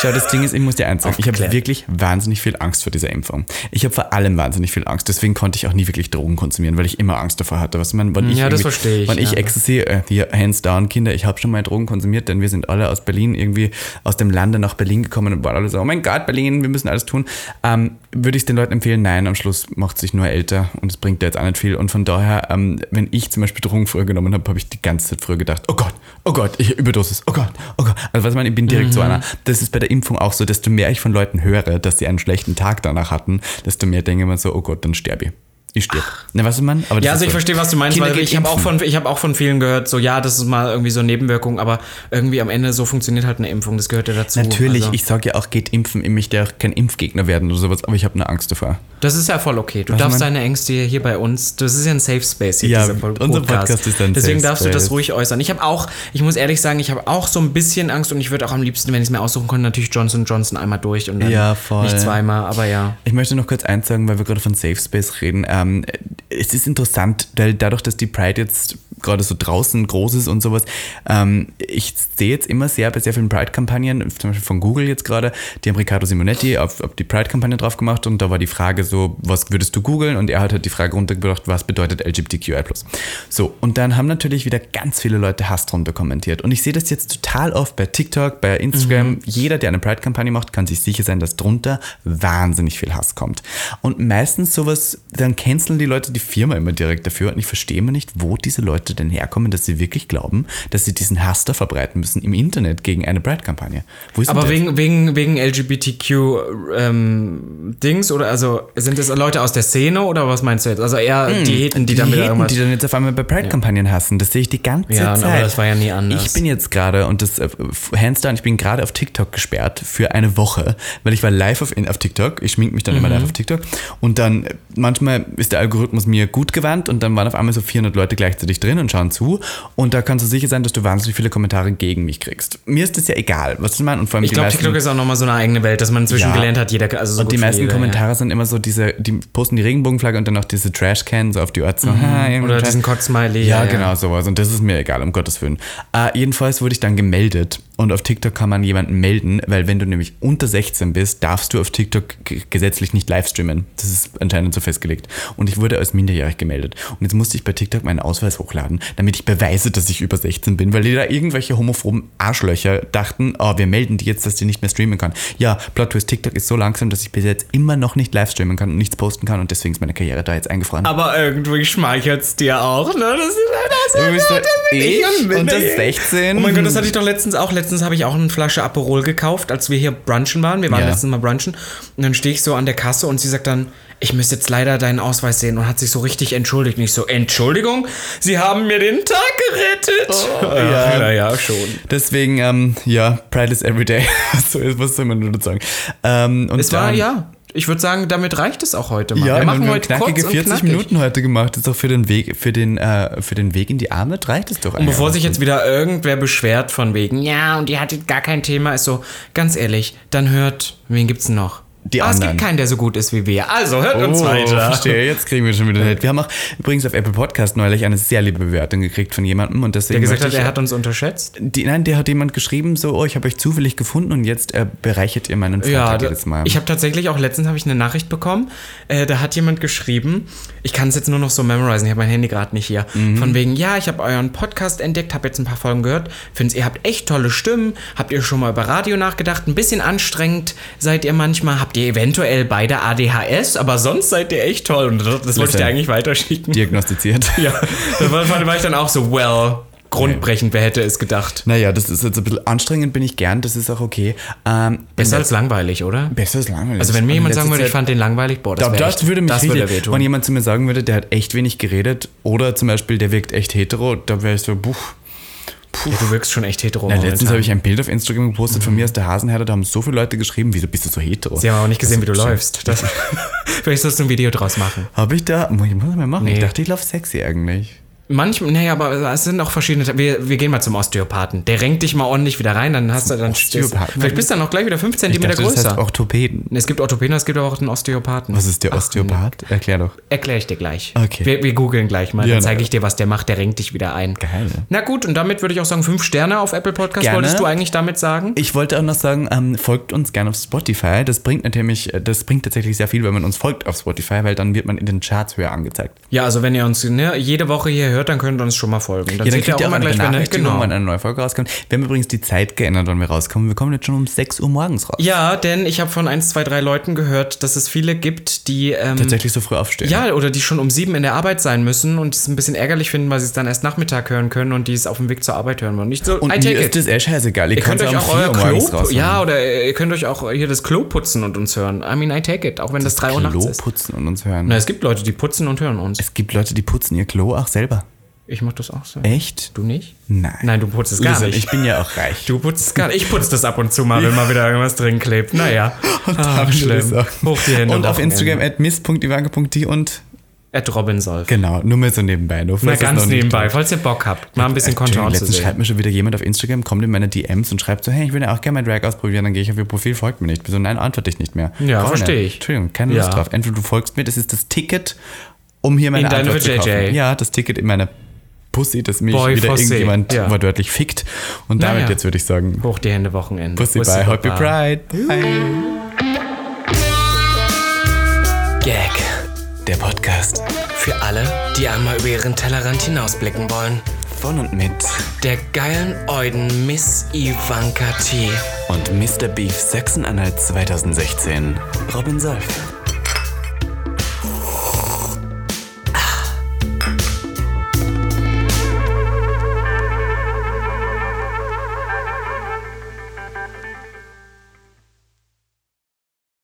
Speaker 2: schau, das Ding ist, ich muss dir eins sagen, ich habe wirklich wahnsinnig viel Angst vor dieser Impfung. Ich habe vor allem wahnsinnig viel Angst, deswegen konnte ich auch nie wirklich Drogen konsumieren, weil ich immer Angst davor hatte. Was man, wenn ich
Speaker 1: Ja, das
Speaker 2: irgendwie-
Speaker 1: verstehe ich,
Speaker 2: Wenn ich
Speaker 1: ja.
Speaker 2: Ecstasy, äh, hier, hands down, Kinder, ich habe schon mal Drogen konsumiert, denn wir sind alle aus Berlin irgendwie aus dem Lande nach Berlin gekommen und waren alle so, oh mein Gott, Berlin, wir müssen alles tun. Ähm, würde ich es den Leuten empfehlen? Nein, am Schluss macht sich nur älter und es bringt ja jetzt auch nicht viel. Und von daher, ähm, wenn ich zum Beispiel Drogen früher genommen habe, habe ich die ganze Zeit früher gedacht, oh Gott, oh Gott, ich Überdosis, oh Gott, oh Gott. Also was ich meine, ich bin direkt
Speaker 1: Mhm.
Speaker 2: so einer. Das ist bei der Impfung auch so, desto mehr ich von Leuten höre, dass sie einen schlechten Tag danach hatten, desto mehr denke ich mir so, oh Gott, dann sterbe ich. Ich stirb. Ne, was man? Aber
Speaker 1: Ja, also ich
Speaker 2: so.
Speaker 1: verstehe, was du meinst,
Speaker 2: Kinder
Speaker 1: weil ich habe auch, von, ich hab auch von vielen gehört, so ja, das ist mal irgendwie so eine Nebenwirkung, aber irgendwie am Ende so funktioniert halt eine Impfung, das gehört ja dazu.
Speaker 2: Natürlich,
Speaker 1: also,
Speaker 2: ich sage ja auch, geht impfen. Ich möchte ja auch kein Impfgegner werden oder sowas, aber ich habe eine Angst davor.
Speaker 1: Das ist ja voll okay. Du
Speaker 2: Was
Speaker 1: darfst deine Ängste hier bei uns, das ist ja ein Safe Space hier,
Speaker 2: Ja,
Speaker 1: dieser Pod-
Speaker 2: unser Podcast ist ein
Speaker 1: Deswegen
Speaker 2: Safe
Speaker 1: darfst du das
Speaker 2: Space.
Speaker 1: ruhig äußern. Ich habe auch, ich muss ehrlich sagen, ich habe auch so ein bisschen Angst und ich würde auch am liebsten, wenn ich es mir aussuchen könnte, natürlich Johnson Johnson einmal durch und dann
Speaker 2: Ja,
Speaker 1: nicht zweimal, aber ja.
Speaker 2: Ich möchte noch kurz eins sagen, weil wir gerade von Safe Space reden. Ähm, es ist interessant, weil dadurch, dass die Pride jetzt gerade so draußen Großes und sowas. Ähm, ich sehe jetzt immer sehr bei sehr vielen Pride-Kampagnen, zum Beispiel von Google jetzt gerade, die haben Riccardo Simonetti auf, auf die Pride-Kampagne drauf gemacht und da war die Frage so, was würdest du googeln? Und er hat halt die Frage runtergebracht, was bedeutet LGBTQI+. So, und dann haben natürlich wieder ganz viele Leute Hass drunter kommentiert. Und ich sehe das jetzt total oft bei TikTok, bei Instagram. Mhm. Jeder, der eine Pride-Kampagne macht, kann sich sicher sein, dass drunter wahnsinnig viel Hass kommt. Und meistens sowas, dann canceln die Leute die Firma immer direkt dafür. Und ich verstehe immer nicht, wo diese Leute denn herkommen, dass sie wirklich glauben, dass sie diesen Hass da verbreiten müssen im Internet gegen eine Pride-Kampagne.
Speaker 1: Aber wegen, wegen, wegen LGBTQ-Dings ähm, oder also sind es Leute aus der Szene oder was meinst du jetzt? Also eher hm, Diäten, die, die dann
Speaker 2: irgendwas... die dann jetzt auf einmal bei Pride-Kampagnen ja. hassen. Das sehe ich die ganze ja, Zeit. Aber
Speaker 1: das war ja nie anders.
Speaker 2: Ich bin jetzt gerade, und das, äh, hands down, ich bin gerade auf TikTok gesperrt für eine Woche, weil ich war live auf, auf TikTok. Ich schmink mich dann mhm. immer live auf TikTok. Und dann, äh, manchmal ist der Algorithmus mir gut gewandt und dann waren auf einmal so 400 Leute gleichzeitig drin und schauen zu. Und da kannst du sicher sein, dass du wahnsinnig viele Kommentare gegen mich kriegst. Mir ist das ja egal, was du meinst. Und
Speaker 1: vor allem ich glaube, TikTok ist auch nochmal so eine eigene Welt, dass man inzwischen ja. gelernt hat, jeder. Also
Speaker 2: so und die meisten jeder, Kommentare ja. sind immer so diese, die posten die Regenbogenflagge und dann noch diese Trashcan so auf die Art so,
Speaker 1: mhm. Oder diesen Kotzsmiley.
Speaker 2: Ja, ja, genau, sowas. Und das ist mir egal, um Gottes Willen. Uh, jedenfalls wurde ich dann gemeldet und auf TikTok kann man jemanden melden, weil wenn du nämlich unter 16 bist, darfst du auf TikTok gesetzlich nicht live streamen. Das ist anscheinend so festgelegt. Und ich wurde als minderjährig gemeldet. Und jetzt musste ich bei TikTok meinen Ausweis hochladen, damit ich beweise, dass ich über 16 bin, weil die da irgendwelche homophoben Arschlöcher dachten, oh, wir melden die jetzt, dass die nicht mehr streamen kann. Ja, Plot Twist, TikTok ist so langsam, dass ich bis jetzt immer noch nicht live streamen kann und nichts posten kann und deswegen ist meine Karriere da jetzt eingefroren.
Speaker 1: Aber irgendwie schmeichelt es dir auch, ne? Das ist, das ist,
Speaker 2: das ist, ich unter 16.
Speaker 1: Oh mein Gott, das hatte ich doch letztens auch letztens letztens habe ich auch eine Flasche Aperol gekauft, als wir hier brunchen waren. Wir waren ja. letztens mal brunchen. Und dann stehe ich so an der Kasse und sie sagt dann, ich müsste jetzt leider deinen Ausweis sehen und hat sich so richtig entschuldigt. Nicht so, Entschuldigung, Sie haben mir den Tag gerettet.
Speaker 2: Oh, ja. ja, ja, schon. Deswegen, ähm, ja, Pride is everyday. was soll man nur sagen?
Speaker 1: Ähm, und es war, ja, ich würde sagen, damit reicht es auch heute
Speaker 2: mal. Ja, wir machen wir heute knackige 40 knackig. Minuten heute gemacht. Das ist doch für den Weg, für den, äh, für den Weg in die Arme reicht es doch
Speaker 1: eigentlich. Und bevor sich jetzt wieder irgendwer beschwert von wegen, ja, und ihr hattet gar kein Thema, ist so, ganz ehrlich, dann hört, wen gibt's denn noch?
Speaker 2: Die Aber anderen.
Speaker 1: es gibt keinen, der so gut ist wie wir. Also hört uns
Speaker 2: oh,
Speaker 1: weiter.
Speaker 2: Verstehe, jetzt kriegen wir schon wieder Hate. Wir haben auch übrigens auf Apple Podcast neulich eine sehr liebe Bewertung gekriegt von jemandem. Und deswegen
Speaker 1: der gesagt hat, er hat uns unterschätzt?
Speaker 2: Die, nein, der hat jemand geschrieben, so, oh, ich habe euch zufällig gefunden und jetzt äh, bereichert ihr meinen
Speaker 1: Freitag ja, jedes Mal. Ich habe tatsächlich auch letztens habe ich eine Nachricht bekommen, äh, da hat jemand geschrieben, ich kann es jetzt nur noch so memorisen, ich habe mein Handy gerade nicht hier, mhm. von wegen, ja, ich habe euren Podcast entdeckt, habe jetzt ein paar Folgen gehört, finde ihr habt echt tolle Stimmen, habt ihr schon mal über Radio nachgedacht, ein bisschen anstrengend seid ihr manchmal, habt ihr eventuell bei beide ADHS, aber sonst seid ihr echt toll. Und das, das wollte ich dir eigentlich weiterschicken.
Speaker 2: Diagnostiziert.
Speaker 1: Ja, da war, war ich dann auch so, well, grundbrechend, wer hätte es gedacht?
Speaker 2: Naja, das ist jetzt ein bisschen anstrengend, bin ich gern, das ist auch okay.
Speaker 1: Ähm, besser als langweilig, oder?
Speaker 2: Besser als langweilig.
Speaker 1: Also wenn mir jemand sagen würde, ich fand den langweilig, boah, das,
Speaker 2: das echt, würde mich das richtig, würde wenn jemand zu mir sagen würde, der hat echt wenig geredet oder zum Beispiel, der wirkt echt hetero, da wäre ich so, buch,
Speaker 1: Puh. Ja, du wirkst schon echt hetero.
Speaker 2: Ja, letztens habe ich ein Bild auf Instagram gepostet mhm. von mir aus der Hasenherde, da haben so viele Leute geschrieben, wieso bist du so hetero?
Speaker 1: Sie haben auch nicht gesehen, wie du läufst. Das, vielleicht sollst du ein Video draus machen.
Speaker 2: Habe ich da? Muss ich mal machen. Nee. Ich dachte, ich laufe sexy eigentlich.
Speaker 1: Manchmal, naja, aber es sind auch verschiedene. Wir, wir gehen mal zum Osteopathen. Der renkt dich mal ordentlich wieder rein, dann hast du dann. Osteopathen? Vielleicht bist du dann auch gleich wieder 5 cm größer. Das heißt
Speaker 2: Orthopäden.
Speaker 1: Es gibt Orthopäden, es gibt aber auch einen Osteopathen.
Speaker 2: Was ist der Osteopath? Ach, Erklär doch.
Speaker 1: Erklär ich dir gleich.
Speaker 2: Okay.
Speaker 1: Wir, wir googeln gleich mal, ja, dann zeige ich dir, was der macht. Der renkt dich wieder ein.
Speaker 2: Geil.
Speaker 1: Na gut, und damit würde ich auch sagen, 5 Sterne auf Apple Podcast. Gerne. Wolltest du eigentlich damit sagen?
Speaker 2: Ich wollte auch noch sagen, ähm, folgt uns gerne auf Spotify. Das bringt natürlich, das bringt tatsächlich sehr viel, wenn man uns folgt auf Spotify, weil dann wird man in den Charts höher angezeigt.
Speaker 1: Ja, also wenn ihr uns ne, jede Woche hier hört, dann könnt ihr uns schon mal mal folgen.
Speaker 2: Dann ja, dann kriegt ihr auch, auch gleich Benachrichtigung, genau. wenn eine neue Folge rauskommt. Wir haben übrigens die Zeit geändert, wann wir rauskommen. Wir kommen jetzt schon um 6 Uhr morgens raus.
Speaker 1: Ja, denn ich habe von 1, 2, 3 Leuten gehört, dass es viele gibt, die... Ähm,
Speaker 2: Tatsächlich so früh aufstehen.
Speaker 1: Ja, oder die schon um 7 in der Arbeit sein müssen und es ein bisschen ärgerlich finden, weil sie es dann erst Nachmittag hören können und die es auf dem Weg zur Arbeit hören wollen. Nicht so,
Speaker 2: und mir ist das echt scheißegal.
Speaker 1: Ihr, ihr könnt euch auch euer Klo... Ja, oder ihr könnt euch auch hier das Klo putzen und uns hören. I mean, I take it, auch wenn das, das 3 Uhr nachts ist.
Speaker 2: Klo putzen und uns hören.
Speaker 1: Na, es gibt Leute, die putzen und hören uns.
Speaker 2: Es gibt Leute, die putzen ihr Klo auch selber.
Speaker 1: Ich mach das auch so.
Speaker 2: Echt?
Speaker 1: Du nicht?
Speaker 2: Nein.
Speaker 1: Nein, du putzt es gar Listen, nicht.
Speaker 2: Ich bin ja auch reich.
Speaker 1: Du putzt es gar nicht. Ich putze das ab und zu mal, wenn mal wieder irgendwas drin klebt. Naja.
Speaker 2: Und ah, schlimm. Hoch die Hände. Und auf Instagram at miss.ivanke.de und
Speaker 1: at Robinsolf.
Speaker 2: Genau, nur mal so nebenbei. Nur,
Speaker 1: Na, ganz nebenbei, falls ihr Bock habt, mal ein bisschen Content
Speaker 2: zu sehen. schreibt mir schon wieder jemand auf Instagram, kommt in meine DMs und schreibt so, hey, ich will ja auch gerne mal Drag ausprobieren, dann gehe ich auf ihr Profil, folgt mir nicht. So, nein, antworte ich nicht mehr.
Speaker 1: Ja, verstehe ich.
Speaker 2: Entschuldigung, keine Lust drauf. Entweder du folgst mir, das ist das Ticket, um hier meine
Speaker 1: in Antwort zu kaufen.
Speaker 2: Ja, das Ticket in meine Pussy, dass mich
Speaker 3: Boy
Speaker 2: wieder irgendjemand
Speaker 3: ja.
Speaker 2: wortwörtlich fickt. Und damit
Speaker 3: Naja.
Speaker 2: jetzt würde ich sagen,
Speaker 3: Hoch die Hände Wochenende.
Speaker 2: Pussy
Speaker 3: Bussi
Speaker 2: bye, Happy. Pride. Bye.
Speaker 1: Gag.
Speaker 2: Der Podcast
Speaker 1: Für alle, die einmal über ihren Tellerrand hinausblicken wollen.
Speaker 2: von und mit
Speaker 1: Der geilen Euden Miss Ivanka T.
Speaker 2: und Mr. Beef Sachsen-Anhalt 2016. Robin Solf.